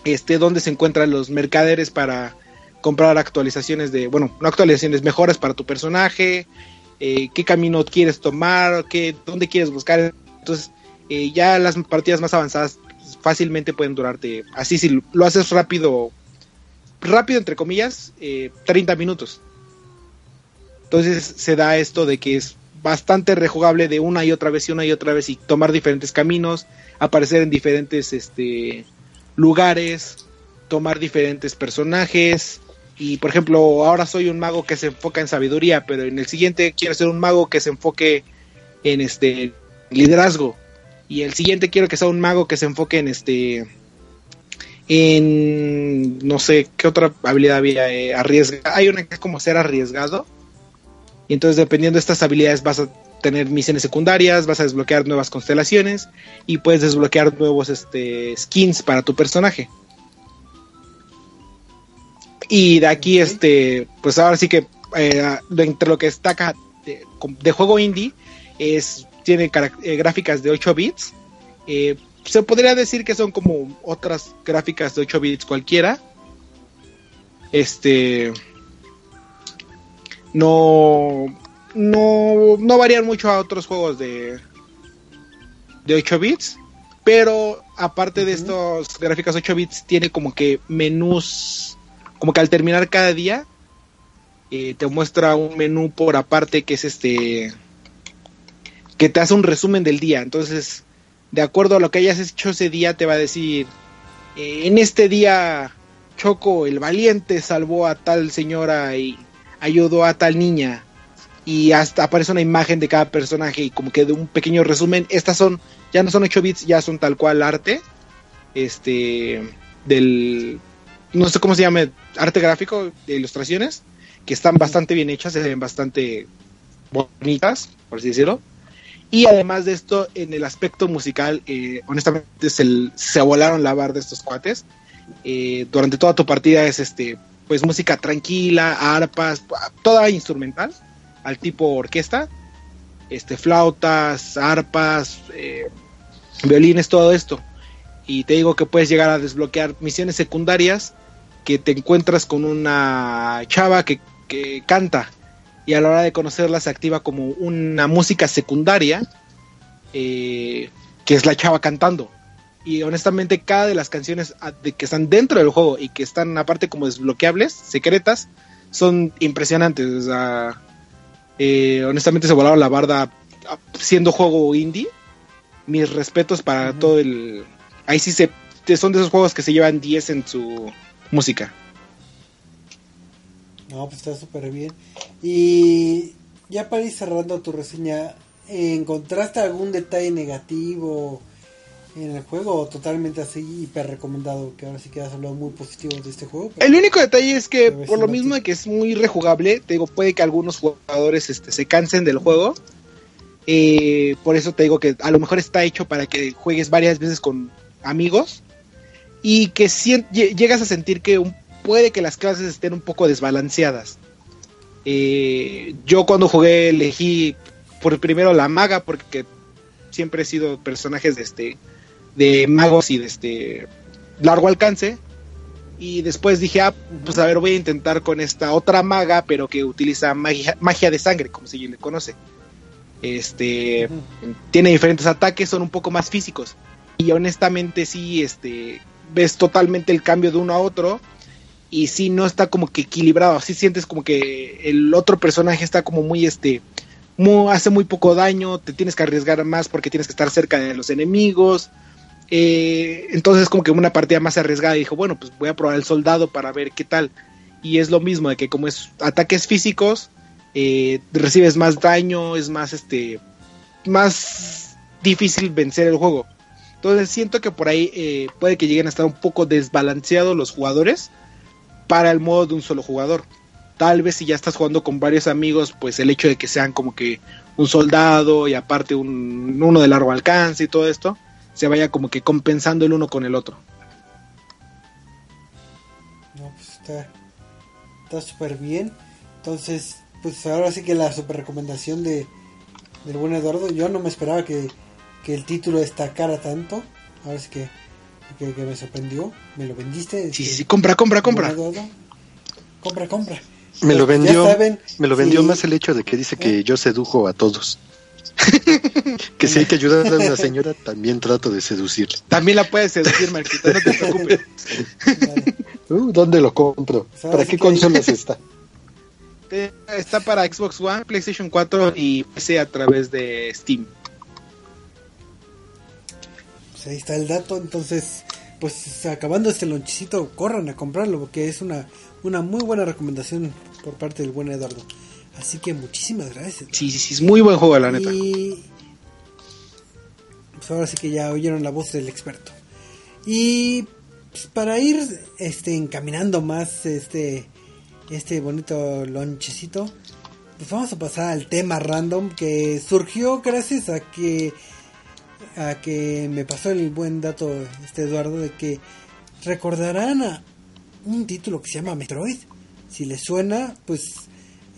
este, dónde se encuentran los mercaderes para comprar actualizaciones de, bueno, no actualizaciones, mejoras para tu personaje, eh, qué camino quieres tomar, qué, dónde quieres buscar. Entonces, eh, ya las partidas más avanzadas fácilmente pueden durarte, así si lo haces rápido, rápido entre comillas, eh, 30 minutos. Entonces se da esto de que es bastante rejugable de una y otra vez y una y otra vez y tomar diferentes caminos, aparecer en diferentes este, lugares, tomar diferentes personajes. Y por ejemplo, ahora soy un mago que se enfoca en sabiduría, pero en el siguiente quiero ser un mago que se enfoque en este liderazgo. Y el siguiente quiero que sea un mago que se enfoque en este en no sé qué otra habilidad había eh, hay una que es como ser arriesgado y entonces dependiendo de estas habilidades vas a tener misiones secundarias vas a desbloquear nuevas constelaciones y puedes desbloquear nuevos este skins para tu personaje y de aquí este pues ahora sí que eh, entre lo que destaca de, de juego indie es tiene eh, gráficas de 8 bits eh, se podría decir que son como otras gráficas de 8 bits cualquiera. Este. No. No, no varían mucho a otros juegos de. De 8 bits. Pero aparte de estos gráficas 8 bits, tiene como que menús. Como que al terminar cada día. eh, te muestra un menú por aparte que es este. Que te hace un resumen del día. Entonces de acuerdo a lo que hayas hecho ese día, te va a decir, eh, en este día Choco, el valiente, salvó a tal señora y ayudó a tal niña. Y hasta aparece una imagen de cada personaje y como que de un pequeño resumen. Estas son, ya no son 8 bits, ya son tal cual arte. Este, del, no sé cómo se llama, arte gráfico de ilustraciones, que están bastante bien hechas, se ven bastante bonitas, por así decirlo. Y además de esto, en el aspecto musical, eh, honestamente se, se volaron la barra de estos cuates. Eh, durante toda tu partida es este, pues música tranquila, arpas, toda instrumental, al tipo orquesta, este, flautas, arpas, eh, violines, todo esto. Y te digo que puedes llegar a desbloquear misiones secundarias que te encuentras con una chava que, que canta y a la hora de conocerla se activa como una música secundaria eh, que es la chava cantando y honestamente cada de las canciones ah, que están dentro del juego y que están aparte como desbloqueables secretas son impresionantes o sea, eh, honestamente se volaron la barda ah, siendo juego indie. Mis respetos para todo el ahí sí se son de esos juegos que se llevan 10 en su música. No, pues está súper bien. Y ya para ir cerrando tu reseña, ¿encontraste algún detalle negativo en el juego totalmente así hiper recomendado? Que ahora sí que has hablado muy positivo de este juego. El único detalle es que por lo mismo de que es muy rejugable, te digo, puede que algunos jugadores este, se cansen del juego. Eh, por eso te digo que a lo mejor está hecho para que juegues varias veces con amigos. y que llegas a sentir que puede que las clases estén un poco desbalanceadas. Eh, yo cuando jugué elegí por primero la maga porque siempre he sido personajes de este de magos y de este largo alcance. Y después dije ah pues a ver voy a intentar con esta otra maga pero que utiliza magia, magia de sangre como se le conoce. Este tiene diferentes ataques son un poco más físicos. Y honestamente sí este ves totalmente el cambio de uno a otro. Y sí no está como que equilibrado, así sientes como que el otro personaje está como muy este hace muy poco daño, te tienes que arriesgar más porque tienes que estar cerca de los enemigos. Eh, entonces como que una partida más arriesgada dijo, bueno, pues voy a probar el soldado para ver qué tal. Y es lo mismo, de que como es ataques físicos, eh, recibes más daño, es más este más difícil vencer el juego. Entonces siento que por ahí eh, puede que lleguen a estar un poco desbalanceados los jugadores para el modo de un solo jugador. Tal vez si ya estás jugando con varios amigos, pues el hecho de que sean como que un soldado y aparte un, uno de largo alcance y todo esto, se vaya como que compensando el uno con el otro. No, pues está está súper bien. Entonces, pues ahora sí que la super recomendación de del buen Eduardo, yo no me esperaba que, que el título destacara tanto. Ahora sí que que, me sorprendió. Me lo vendiste. Sí, sí, compra, compra, compra. Compra, compra. Me lo vendió, me lo vendió más el hecho de que dice que ¿Eh? yo sedujo a todos. que si hay que ayudar a una señora, también trato de seducirle. También la puedes seducir, Marquita, no te preocupes. Uh, ¿Dónde lo compro? ¿Para qué consolas está? Está para Xbox One, PlayStation 4 y PC a través de Steam. Pues ahí está el dato, entonces pues acabando este lonchecito, corran a comprarlo porque es una, una muy buena recomendación por parte del buen Eduardo. Así que muchísimas gracias. Sí, sí, sí, es muy buen juego, la neta. Y pues ahora sí que ya oyeron la voz del experto. Y pues, para ir este encaminando más este este bonito lonchecito, pues vamos a pasar al tema random que surgió gracias a que a que me pasó el buen dato este Eduardo de que recordarán a un título que se llama Metroid. Si les suena, pues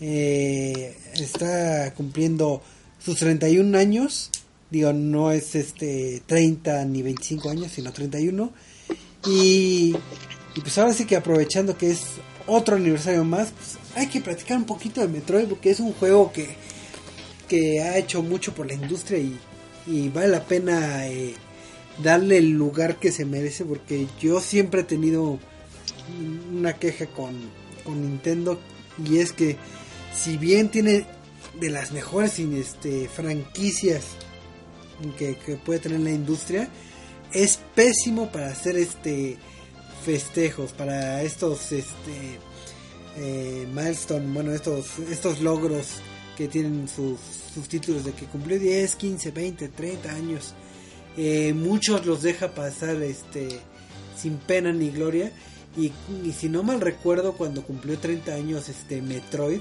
eh, está cumpliendo sus 31 años. Digo, no es este 30 ni 25 años, sino 31. Y, y pues ahora sí que aprovechando que es otro aniversario más, pues hay que platicar un poquito de Metroid porque es un juego que, que ha hecho mucho por la industria y vale la pena eh, darle el lugar que se merece porque yo siempre he tenido una queja con, con Nintendo y es que si bien tiene de las mejores este, franquicias que, puede tener la industria es pésimo para hacer este festejos para estos este eh, milestone bueno estos estos logros que tienen sus títulos de que cumplió 10, 15, 20, 30 años. Eh, muchos los deja pasar este sin pena ni gloria. Y, si no mal recuerdo, cuando cumplió 30 años este Metroid,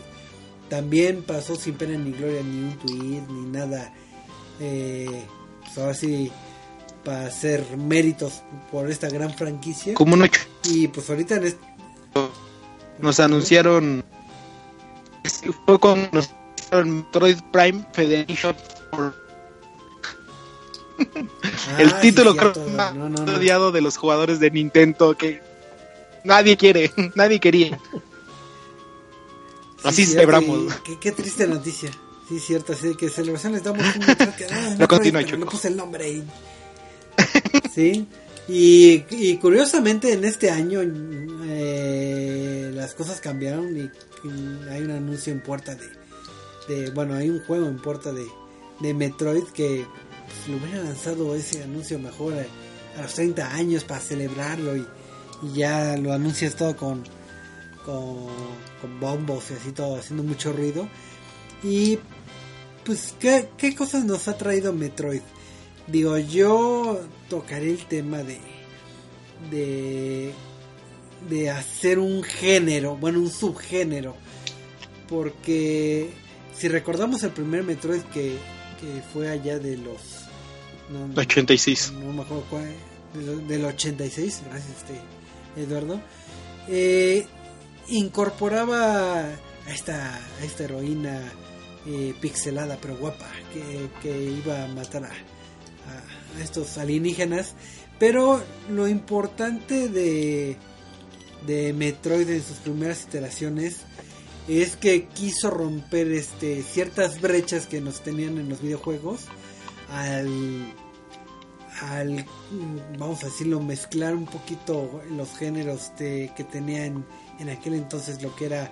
también pasó sin pena ni gloria ni un tweet ni nada. Eh, pues ahora sí, para hacer méritos por esta gran franquicia. Como no. Y pues ahorita en nos anunciaron. Fue con Metroid Prime Federation el ah, título más odiado de los jugadores de Nintendo que nadie quiere, nadie quería. Así celebramos. Qué, triste noticia. Sí, cierto, así que celebración les damos un que, ah, no, continúa, no puse el nombre ahí. sí. Y, y, curiosamente en este año eh, las cosas cambiaron y hay un anuncio en puerta de bueno, hay un juego en puerta de, de Metroid que pues, lo hubiera lanzado ese anuncio mejor a, los 30 años para celebrarlo y, ya lo anuncias todo con, con, con, bombos y así todo, haciendo mucho ruido. Y pues, ¿qué, ¿qué cosas nos ha traído Metroid? Digo, yo tocaré el tema de, de, de hacer un género, bueno, un subgénero, porque si recordamos el primer Metroid que, que fue allá de los... No, 86. No, me acuerdo cuál. del, del 86, gracias este Eduardo, eh, incorporaba a esta, esta heroína eh, pixelada pero guapa que, que iba a matar a, a- estos alienígenas. Pero lo importante de, de Metroid en sus primeras iteraciones es que quiso romper este ciertas brechas que nos tenían en los videojuegos al al vamos a decirlo mezclar un poquito los géneros de, que tenía en, aquel entonces lo que era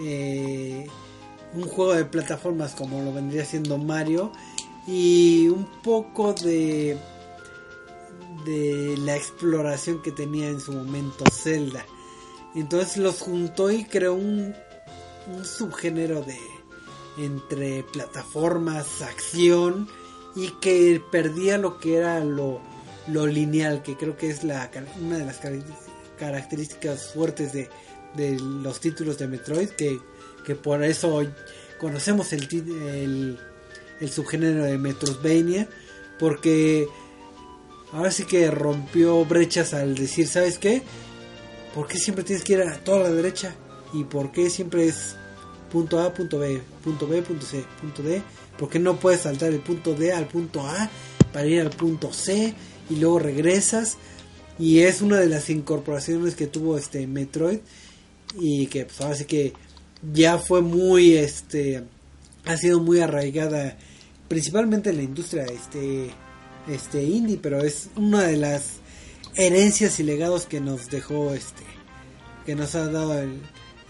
eh, un juego de plataformas como lo vendría siendo Mario y un poco de de la exploración que tenía en su momento Zelda. Entonces los juntó y creó un, un subgénero de entre plataformas, acción y que perdía lo que era lo, lo lineal, que creo que es la, una de las características- fuertes de, de los títulos de Metroid, que, que por eso conocemos el, el, el subgénero de Metroidvania, porque ahora sí que rompió brechas al decir, ¿sabes qué? ¿Por qué siempre tienes que ir a toda la derecha? ¿Y por qué siempre es punto A, punto B, punto B, punto C, punto D? ¿Por qué no puedes saltar el punto D al punto A para ir al punto C y luego regresas? Y es una de las incorporaciones que tuvo este Metroid y que pues ahora sí que ya fue muy este ha sido muy arraigada principalmente en la industria este este indie, pero es una de las herencias y legados que nos dejó este que nos ha dado el,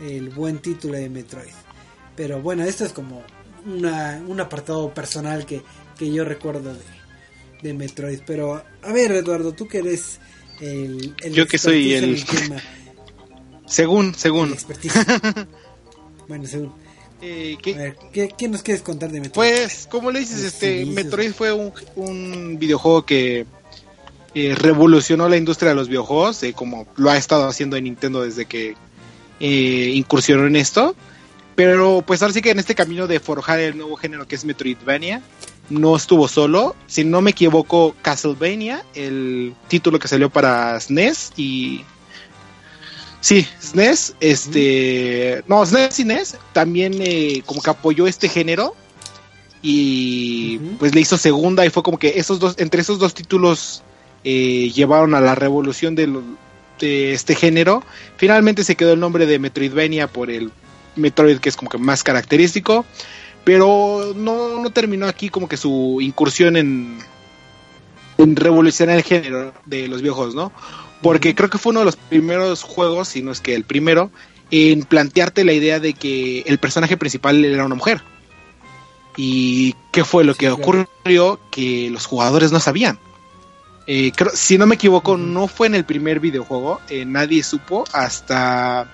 el buen título de Metroid. Pero bueno, esto es como una, un apartado personal que, que yo recuerdo de, de Metroid. Pero a ver, Eduardo, tú que eres el, el Yo que soy el- Según, según. bueno, según. Eh, A ¿qué- ver, ¿qué, qué nos quieres contar de Metroid? Pues, como le dices, este. Metroid fue un, un videojuego que eh, revolucionó la industria de los videojuegos, eh, como lo ha estado haciendo en Nintendo desde que eh, incursionó en esto. Pero pues ahora sí que en este camino de forjar el nuevo género que es Metroidvania, no estuvo solo. Si no me equivoco, Castlevania, el título que salió para SNES y... Sí, SNES, este... No, SNES y NES también eh, como que apoyó este género y pues le hizo segunda y fue como que esos dos, entre esos dos títulos eh, llevaron a la revolución de, lo- de este género. Finalmente se quedó el nombre de Metroidvania por el Metroid que es como que más característico, pero no, no terminó aquí como que su incursión en, en revolucionar el género de los videojuegos, ¿no? Porque creo que fue uno de los primeros juegos, si no es que el primero, en plantearte la idea de que el personaje principal era una mujer. ¿Y qué fue lo Sí, que claro. ocurrió? Que los jugadores no sabían. Eh, creo- si no me equivoco, no fue en el primer videojuego, eh, nadie supo hasta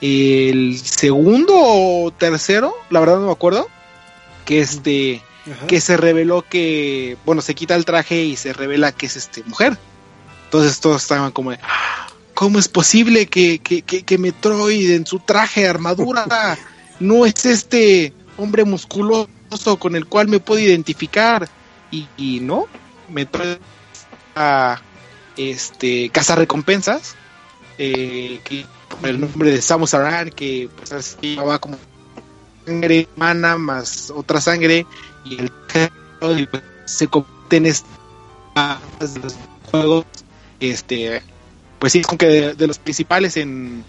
el segundo o tercero, la verdad no me acuerdo, que este Ajá. que se reveló que, bueno, se quita el traje y se revela que es este mujer. Entonces todos estaban como, de, "Ah, ¿cómo es posible que, que, que, que Metroid en su traje, armadura, no es este hombre musculoso con el cual me puedo identificar? Y, y no, Metroid a este recompensas eh, que el nombre de Samus Aran que pues así llevaba como sangre humana más otra sangre y el y, pues, se convierte en este de los juegos este pues sí como que de, de los principales en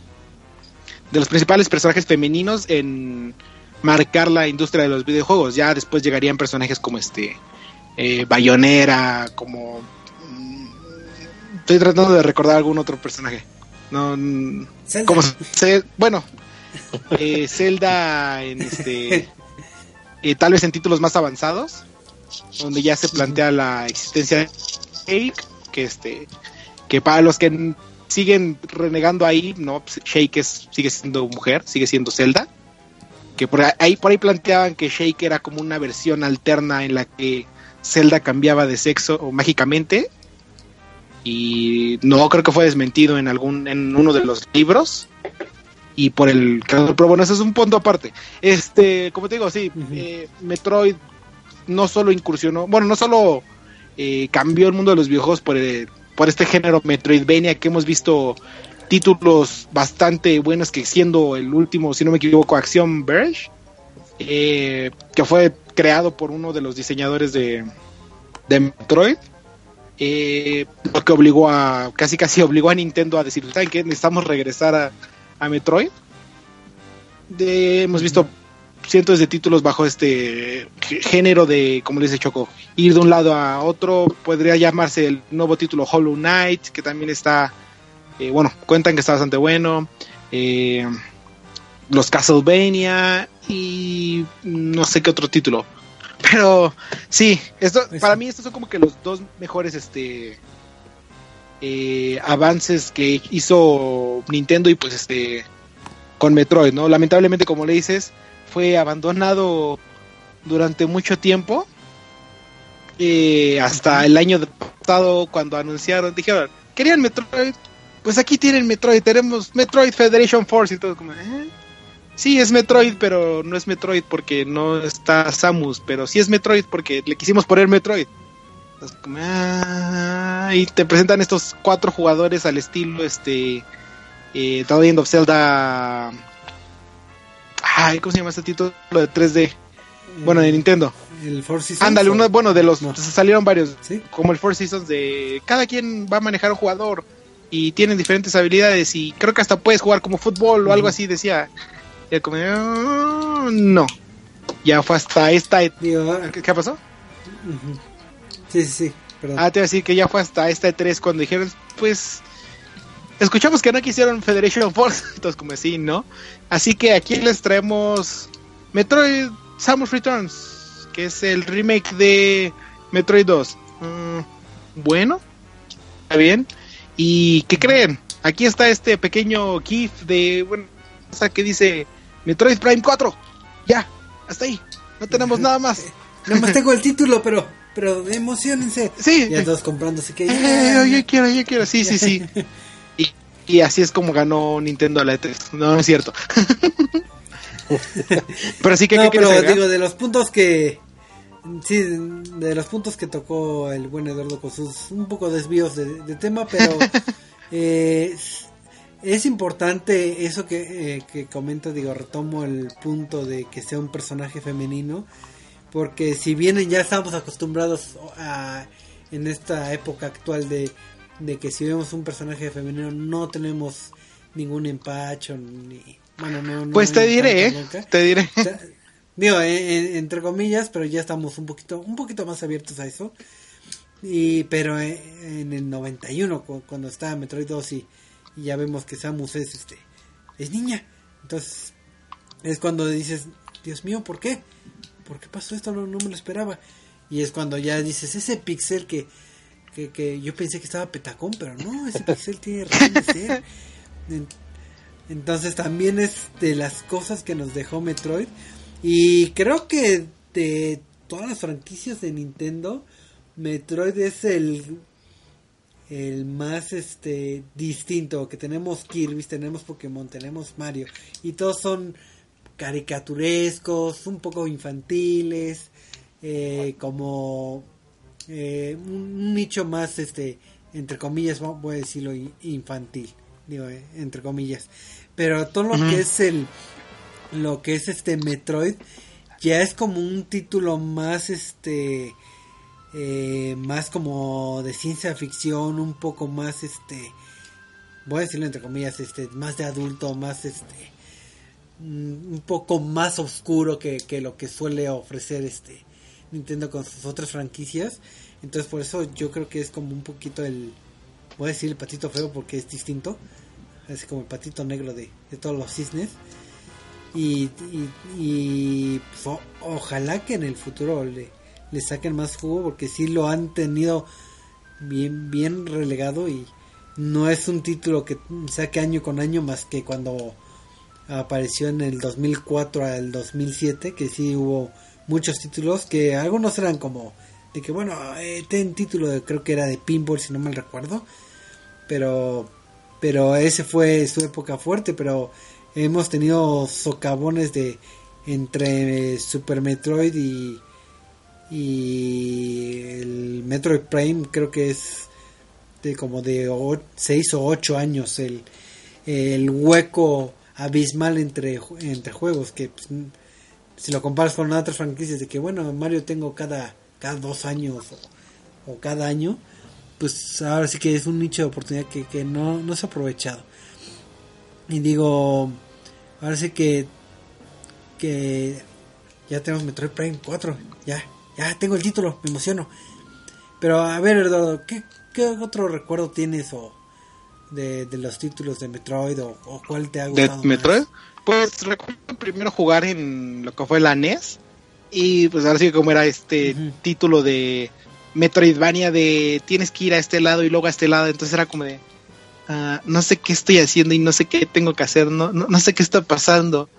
de los principales personajes femeninos en marcar la industria de los videojuegos. Ya después llegarían personajes como este eh, Bayonera como mm, estoy tratando de recordar algún otro personaje no Zelda. como se, bueno eh, Zelda en este eh, tal vez en títulos más avanzados donde ya se plantea la existencia de Shake que este que para los que siguen renegando ahí no Pues, Shake es, sigue siendo mujer sigue siendo Zelda. Que por ahí por ahí planteaban que Shake era como una versión alterna en la que Zelda cambiaba de sexo o mágicamente y no creo que fue desmentido en algún en uno de los libros y por el creador pero bueno eso es un punto aparte. Este como te digo sí eh, Metroid no solo incursionó bueno no solo eh, cambió el mundo de los videojuegos por el, por este género Metroidvania que hemos visto títulos bastante buenos que siendo el último, si no me equivoco, Action Verge, eh, que fue creado por uno de los diseñadores de, de Metroid, eh, lo que obligó a, casi casi obligó a Nintendo a decir, ¿saben qué? Necesitamos regresar a, a Metroid. De, hemos visto cientos de títulos bajo este género de, como dice Choco, ir de un lado a otro. Podría llamarse el nuevo título Hollow Knight, que también está, eh, bueno, cuentan que está bastante bueno. Eh, los Castlevania y no sé qué otro título. Pero sí, esto, para mí estos son como que los dos mejores este eh, avances que hizo Nintendo y pues este con Metroid, ¿no? Lamentablemente como le dices, fue abandonado durante mucho tiempo. Eh, hasta el año pasado cuando anunciaron, dijeron, querían Metroid, pues aquí tienen Metroid, tenemos Metroid Federation Force y todo como, ¿eh? Sí, es Metroid, pero no es Metroid porque no está Samus, pero sí es Metroid porque le quisimos poner Metroid. Ah, y te presentan estos cuatro jugadores al estilo este eh, The Legend of Zelda. Ay, ¿cómo se llama este título de 3D? Bueno, de Nintendo. El Four Seasons. Ándale, uno, bueno, de los No. salieron varios, ¿Sí? como el Four Seasons de cada quien va a manejar un jugador y tienen diferentes habilidades y creo que hasta puedes jugar como fútbol o algo así decía. Y como, "Ah, no. Ya fue hasta esta ¿Qué, qué pasó? Sí, sí, sí. Perdón. Ah, te iba a decir que ya fue hasta esta E3 cuando dijeron, pues escuchamos que no quisieron Federation Force, entonces como así, ¿no? Así que aquí les traemos Metroid Samus Returns, que es el remake de Metroid 2. Mm, bueno, está bien. ¿Y qué creen? Aquí está este pequeño GIF de, bueno, o sea, que dice Metroid Prime 4. Ya, hasta ahí. No tenemos nada más. Nada más tengo el título, pero, pero emocionense. Sí, Ya todos comprándose que Eh, yo quiero, yo quiero, sí, sí, sí. Y, y así es como ganó Nintendo a la E3. No, es cierto. pero sí que, no, ¿qué pero digo, de los puntos que. Sí, de los puntos que tocó el buen Eduardo con sus un poco desvíos de, de tema, pero eh, es importante eso que, eh, que comenta, digo, retomo el punto de que sea un personaje femenino, porque si bien ya estamos acostumbrados a, en esta época actual de, de que si vemos un personaje femenino no tenemos ningún empacho, ni... Bueno, no, no Pues te diré, ¿eh? tanta bronca. Te diré. O sea, digo, en- entre comillas, pero ya estamos un poquito, un poquito más abiertos a eso. Y, pero eh, en el 91, cu- cuando estaba Metroid 2 y, y ya vemos que Samus es, este, es niña. Entonces, es cuando dices, Dios mío, ¿por qué? ¿Por qué pasó esto? No, no me lo esperaba. Y es cuando ya dices, ese pixel que, que, que yo pensé que estaba petacón, pero no, ese pixel tiene razón de ser. En- Entonces también es de las cosas que nos dejó Metroid. Y creo que de todas las franquicias de Nintendo, Metroid es el el más este distinto que tenemos Kirby, tenemos Pokémon, tenemos Mario y todos son caricaturescos, un poco infantiles, eh, como eh, un, nicho más este entre comillas vo- voy a decirlo infantil, digo eh, entre comillas, pero todo lo que es el lo que es este Metroid ya es como un título más este eh, más como de ciencia ficción un poco más este voy a decirlo entre comillas este más de adulto más este mm, un poco más oscuro que, lo que suele ofrecer este Nintendo con sus otras franquicias. Entonces por eso yo creo que es como un poquito el voy a decir el patito feo porque es distinto. Así como el patito negro de, de todos los cisnes. Y, pues, ojalá que en el futuro le, le saquen más jugo porque sí lo han tenido bien bien relegado y no es un título que saque año con año más que cuando apareció en el 2004 al 2007 que sí hubo muchos títulos que algunos eran como de que bueno eh, ten título de- creo que era de pinball si no mal recuerdo pero pero ese fue su época fuerte pero hemos tenido socavones de entre Super Metroid y y el Metroid Prime creo que es este como de 6 o 8 años el, el hueco abismal entre, entre juegos que pues, si lo comparas con otras franquicias de que bueno Mario tengo cada cada dos años o, o cada año pues ahora sí que es un nicho de oportunidad que, que no, no se ha aprovechado. Y digo ahora sí que que ya tenemos Metroid Prime 4 ya ya tengo el título me emociono pero a ver Eduardo ¿qué, qué otro recuerdo tienes o de, de los títulos de Metroid o, o cuál te ha ¿De Metroid? más? Pues recuerdo primero jugar en lo que fue la NES. Y pues ahora sí que como era este título de Metroidvania de tienes que ir a este lado y luego a este lado. Entonces era como de ah, no sé qué estoy haciendo y no sé qué tengo que hacer. No, no, no sé qué está pasando.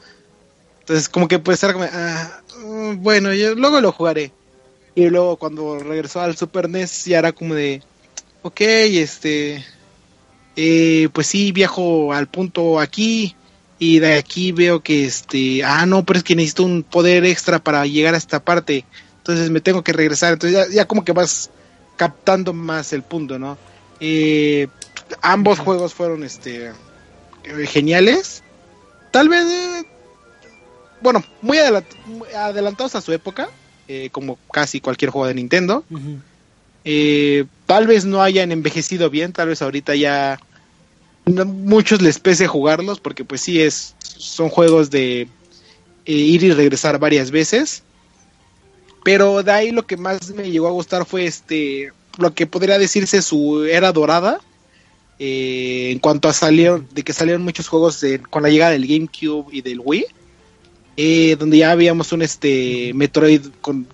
Entonces como que pues era como ah, mm, bueno, yo luego lo jugaré. Y luego cuando regresó al Super NES ya era como de ok, este eh, pues sí, viajo al punto aquí y de aquí veo que este, ah, no, pero es que necesito un poder extra para llegar a esta parte, entonces me tengo que regresar, entonces ya, ya como que vas captando más el punto, ¿no? Eh, ambos juegos fueron este geniales, tal vez, eh, bueno, muy, adelant- muy adelantados a su época, eh, como casi cualquier juego de Nintendo. Eh, tal vez no hayan envejecido bien, tal vez ahorita ya no- muchos les pese jugarlos porque pues sí es son juegos de eh, ir y regresar varias veces. Pero de ahí lo que más me llegó a gustar fue este lo que podría decirse su era dorada. eh, en cuanto a salieron de que salieron muchos juegos de- con la llegada del GameCube y del Wii eh, donde ya habíamos un este Metroid con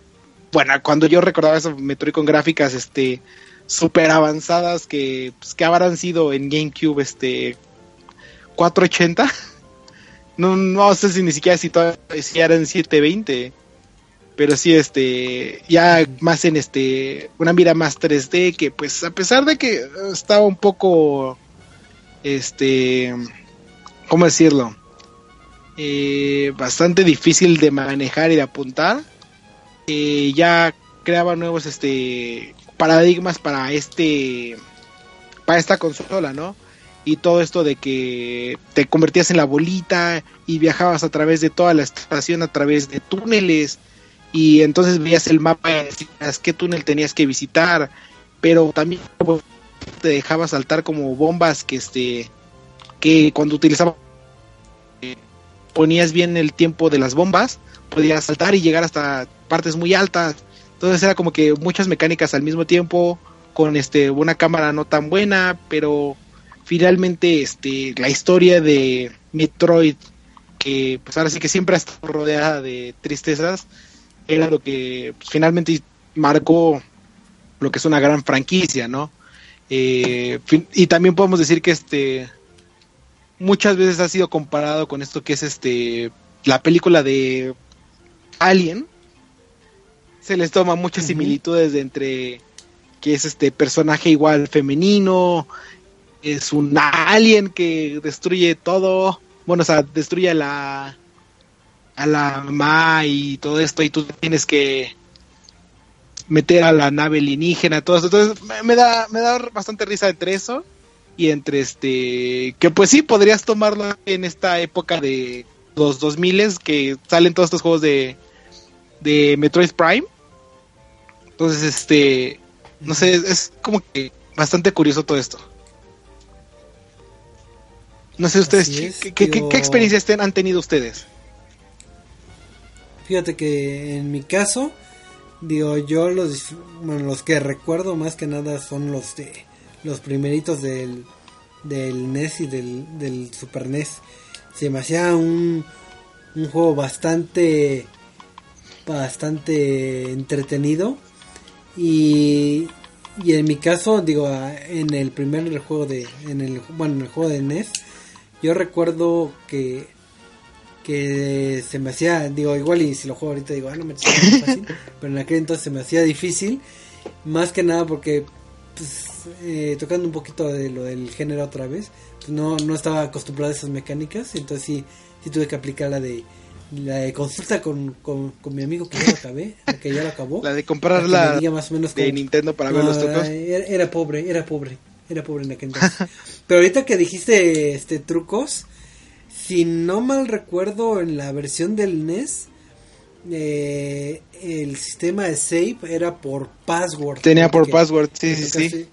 bueno cuando yo recordaba eso Metroid con gráficas este super avanzadas que pues, que habrán sido en GameCube este 480 no no sé si ni siquiera si, todavía- si eran 720 pero sí este ya más en este una mira más 3D que pues a pesar de que estaba un poco este cómo decirlo eh, bastante difícil de manejar y de apuntar. Eh, ya creaba nuevos este paradigmas para este para esta consola no y todo esto de que te convertías en la bolita y viajabas a través de toda la estación a través de túneles. Y entonces veías el mapa y decías qué túnel tenías que visitar. Pero también te dejaba saltar como bombas que este que cuando utilizaba ponías bien el tiempo de las bombas podías saltar y llegar hasta partes muy altas. Entonces era como que muchas mecánicas al mismo tiempo con este una cámara no tan buena pero finalmente este la historia de Metroid que pues ahora sí que siempre ha estado rodeada de tristezas era lo que pues, finalmente marcó lo que es una gran franquicia no Eh, y también podemos decir que este muchas veces ha sido comparado con esto que es este la película de Alien. Se les toma muchas similitudes de entre que es este personaje igual femenino es un alien que destruye todo bueno o sea destruye a la a la mamá y todo esto y tú tienes que meter a la nave alienígena todo esto. Entonces me, me da me da bastante risa entre eso y entre este que pues sí podrías tomarlo en esta época de los 2000 que salen todos estos juegos de de Metroid Prime. Entonces este no sé es, como que bastante curioso todo esto. No sé ustedes Así ¿qué, es, qué- qué- qué experiencias han tenido ustedes Fíjate que en mi caso, digo, yo los, bueno, los que recuerdo más que nada son los de los primeritos del, del NES y del, del Super NES. Se me hacía un, un juego bastante, bastante entretenido. Y, y en mi caso, digo, en el primer juego de, en el, bueno, en el juego de NES, yo recuerdo que que se me hacía, digo, igual y si lo juego ahorita digo, ah, no me fácil, pero en aquel entonces se me hacía difícil, más que nada porque, pues, eh, tocando un poquito de lo del género otra vez, pues no, no estaba acostumbrado a esas mecánicas, entonces sí, sí tuve que aplicar la de, la de consulta con, con, con mi amigo que ya lo acabé, que ya lo acabó. la de comprar la más o menos de Nintendo para ver No, los trucos Era, era pobre, era pobre. era pobre en aquel entonces. Pero ahorita que dijiste este trucos, si no mal recuerdo en la versión del NES, eh, el sistema de save era por password. Tenía por Que- password, sí, sí, sí.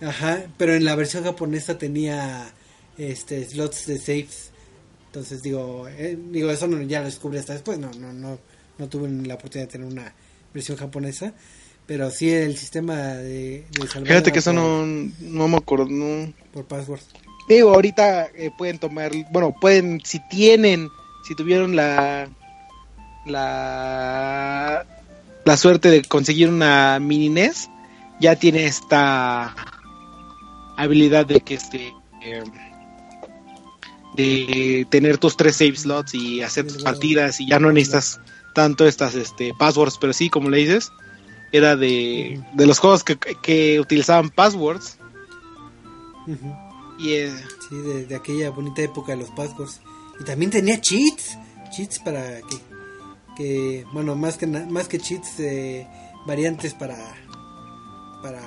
Ajá, pero en la versión japonesa tenía este slots de saves. Entonces digo, eh, digo eso no, ya lo descubrí hasta después, no no no no tuve la oportunidad de tener una versión japonesa, pero sí el sistema de, de salvar Fíjate que eso no, no me acuerdo. No. por password. Digo, ahorita eh, pueden tomar, bueno, pueden, si tienen, si tuvieron la, la, la suerte de conseguir una mini NES, ya tiene esta habilidad de que este, eh, de tener tus tres save slots y hacer tus partidas y ya no necesitas tanto estas este passwords, pero sí, como le dices, era de, de los juegos que, que utilizaban passwords y eh, Sí, de, de aquella bonita época de los passwords. Y también tenía cheats, cheats para que, que bueno, más que más que cheats, eh, variantes para para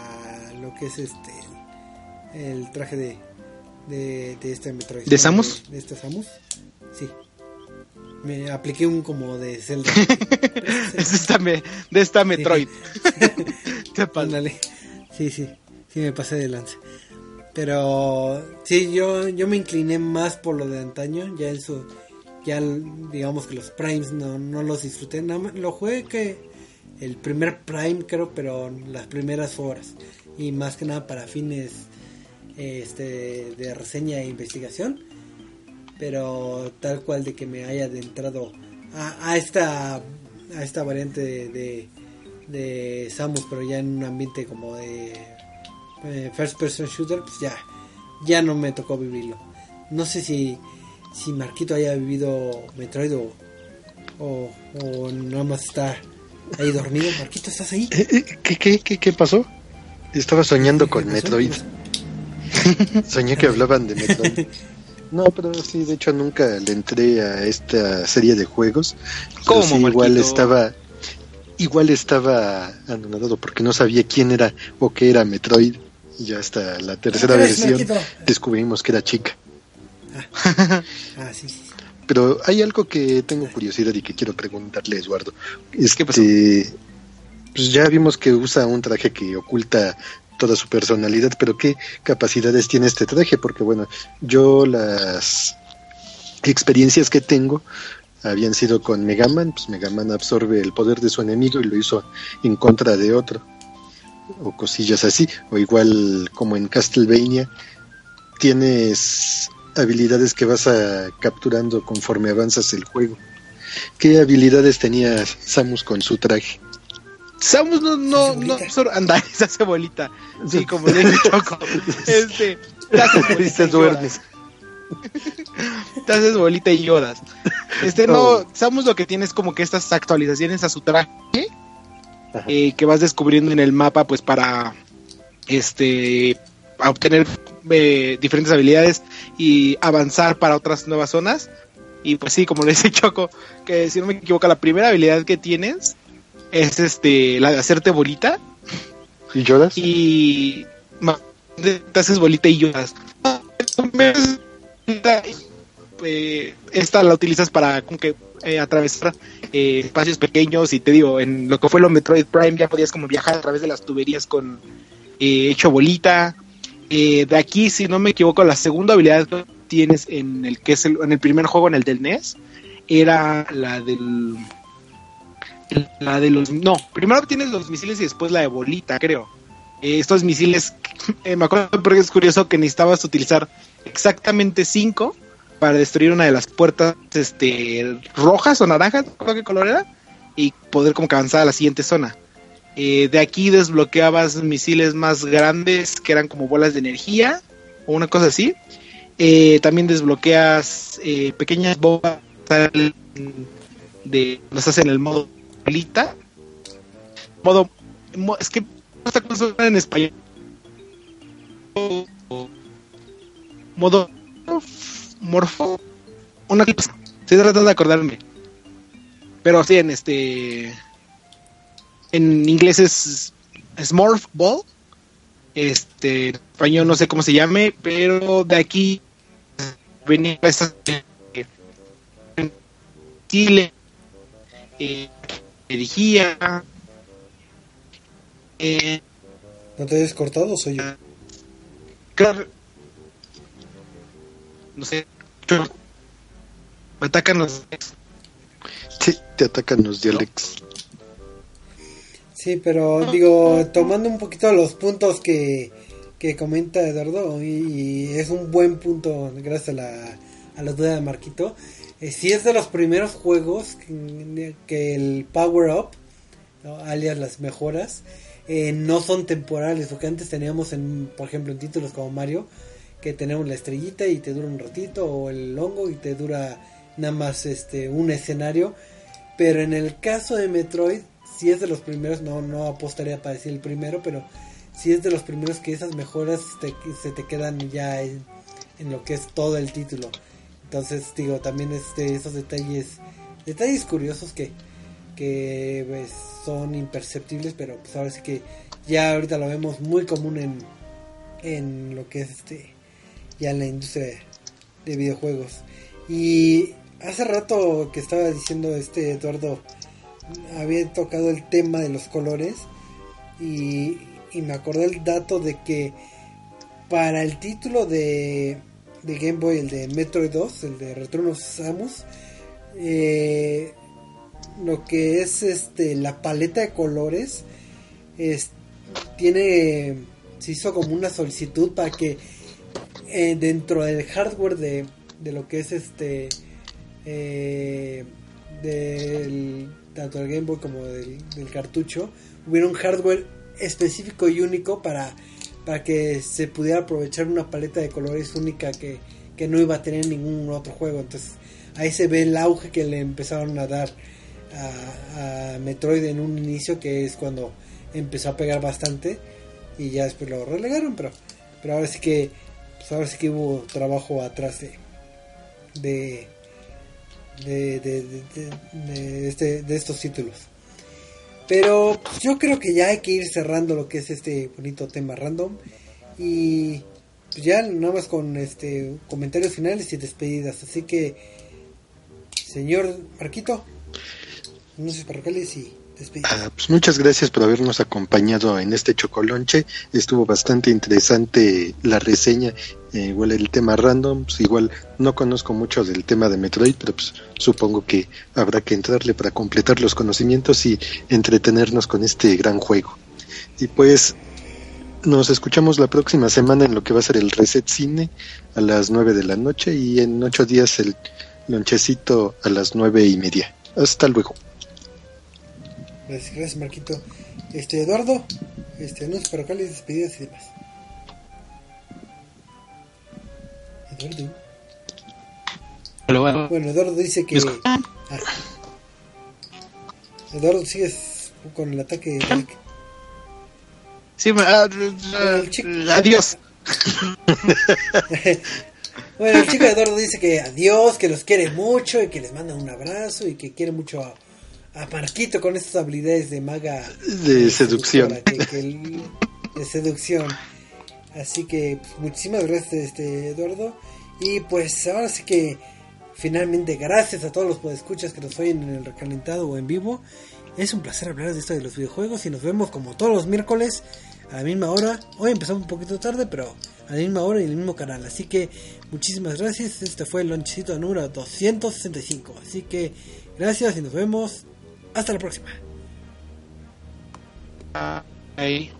lo que es este el traje de de, de este Metroid. ¿De Samus? De, de este Samus. Sí. Me apliqué un como de Zelda. Es esta me- de esta Metroid. Te pasa. Ándale. Sí, sí. Sí me pasé de lanza. Pero sí, yo, yo me incliné más por lo de antaño. Ya en su. Ya digamos que los primes no, no los disfruté. Nada más, lo jugué que el primer prime creo, pero las primeras horas. Y más que nada para fines este de reseña e investigación. Pero tal cual de que me haya adentrado a, a esta a esta variante de, de, de Samus, pero ya en un ambiente como de eh, first person shooter, pues ya, ya no me tocó vivirlo. No sé si, si Marquito haya vivido Metroid o, o, o nada más está ahí dormido. Marquito, ¿estás ahí? Eh, eh, ¿Qué, qué, qué, qué pasó? Estaba soñando con ¿Qué pasó? Soñé que hablaban de Metroid. No, pero sí, de hecho nunca le entré a esta serie de juegos. ¿Cómo, sí, igual estaba igual estaba anonadado porque no sabía quién era o qué era Metroid. Y ya hasta la tercera ¿Qué eres, versión Marquito? descubrimos que era chica. Ah, sí. sí. Pero hay algo que tengo curiosidad y que quiero preguntarle, Eduardo. ¿Qué pasó? Este, pues ya vimos que usa un traje que oculta toda su personalidad, pero ¿qué capacidades tiene este traje? Porque bueno, yo las experiencias que tengo habían sido con Mega Man, pues Mega Man absorbe el poder de su enemigo y lo hizo en contra de otro, o cosillas así, o igual como en Castlevania, tienes habilidades que vas a capturando conforme avanzas el juego. ¿Qué habilidades tenía Samus con su traje? Samus no, no, no, anda, se hace bolita. Sí, como le dije Choco. Este, te haces bolita Y te haces bolita y lloras. Este, no, Oh. Samus lo que tiene es como que estas actualizaciones a su traje eh, que vas descubriendo en el mapa, pues para este obtener eh, diferentes habilidades y avanzar para otras nuevas zonas. Y pues sí, como le dice Choco, que si no me equivoco, la primera habilidad que tienes es este la de hacerte bolita ¿Y lloras? y te haces bolita y lloras. Eh, esta la utilizas para como que eh, atravesar eh, espacios pequeños y te digo, en lo que fue lo Metroid Prime ya podías como viajar a través de las tuberías con eh, hecho bolita. Eh, de aquí, si no me equivoco, la segunda habilidad que tienes en el que es el, en el primer juego, en el del NES, era la del la de los no, primero tienes los misiles y después la de bolita, creo. Eh, estos misiles, eh, me acuerdo porque es curioso que necesitabas utilizar exactamente cinco para destruir una de las puertas este rojas o naranjas, no recuerdo qué color era, y poder como que avanzar a la siguiente zona. Eh, de aquí desbloqueabas misiles más grandes que eran como bolas de energía o una cosa así. Eh, también desbloqueas eh, pequeñas bombas de no estás en el modo bolita. Modo, mo- es que esta cosa en español. Modo morfo. Una cosa. Estoy tratando de acordarme. Pero sí, en este. En inglés es Smurf Ball. Este, en español no sé cómo se llame, pero de aquí venía esta Chile, eh, dirigía. Eh, ¿No te hayas cortado o soy yo? claro, no sé, yo- me atacan los Sí, te atacan los dialectos. Sí, pero digo, tomando un poquito los puntos que, que comenta Eduardo, y, y es un buen punto gracias a la, a la duda de Marquito, eh, si es de los primeros juegos que, el Power Up, alias las mejoras, eh, no son temporales, porque antes teníamos, en, por ejemplo, en títulos como Mario, que tenemos la estrellita y te dura un ratito, o el hongo y te dura nada más este un escenario, pero en el caso de Metroid, si es de los primeros, no, no apostaría para decir el primero, pero si es de los primeros que esas mejoras te- se te quedan ya en, en lo que es todo el título. Entonces, digo, también este, esos detalles, detalles curiosos que, que pues, son imperceptibles, pero pues ahora sí que ya ahorita lo vemos muy común en, en lo que es este ya en la industria de videojuegos. Y hace rato que estaba diciendo este Eduardo, había tocado el tema de los colores y, y me acordé el dato de que para el título de, de Game Boy, el de Metroid 2, el de Return of Samus, eh, lo que es este la paleta de colores es, tiene se hizo como una solicitud para que eh, dentro del hardware de, de lo que es este eh, del tanto del Game Boy como del, del cartucho hubiera un hardware específico y único para para que se pudiera aprovechar una paleta de colores única que, que no iba a tener ningún otro juego. Entonces ahí se ve el auge que le empezaron a dar a, Metroid en un inicio que es cuando empezó a pegar bastante y ya después lo relegaron pero pero ahora sí que pues ahora sí que hubo trabajo atrás de, de, de- de- de este, de estos títulos pero yo creo que ya hay que ir cerrando lo que es este bonito tema random. Y pues, ya nada más con este comentarios finales y despedidas. Así que señor Marquito anuncios parroquiales y despedidas Ah, pues muchas gracias por habernos acompañado en este chocolonche. Estuvo bastante interesante la reseña. eh, igual el tema random, pues igual no conozco mucho del tema de Metroid, pero pues supongo que habrá que entrarle para completar los conocimientos y entretenernos con este gran juego. Y pues nos escuchamos la próxima semana en lo que va a ser el Reset Cine a las 9 de la noche y en ocho días el lonchecito a las nueve y media. Hasta luego. Gracias, gracias Marquito. Este Eduardo, este anuncios parroquiales, despedidas y demás. Eduardo. Pero bueno, Bueno, Eduardo dice que. ¿Me escuchan? Ah. Eduardo, sigues con el ataque. de- sí, me- ah, adiós. bueno, el chico Eduardo dice que adiós, que los quiere mucho y que les manda un abrazo y que quiere mucho a, a Marquito con estas habilidades de maga De seducción. que- que el- de seducción. Así que pues, muchísimas gracias, este Eduardo. Y pues ahora sí que finalmente gracias a todos los podescuchas que nos oyen en el recalentado o en vivo. Es un placer hablar de esto de los videojuegos y nos vemos como todos los miércoles a la misma hora. Hoy empezamos un poquito tarde, pero a la misma hora y en el mismo canal. Así que muchísimas gracias. Este fue el lonchecito número 265. Así que gracias y nos vemos. Hasta la próxima. Ahí.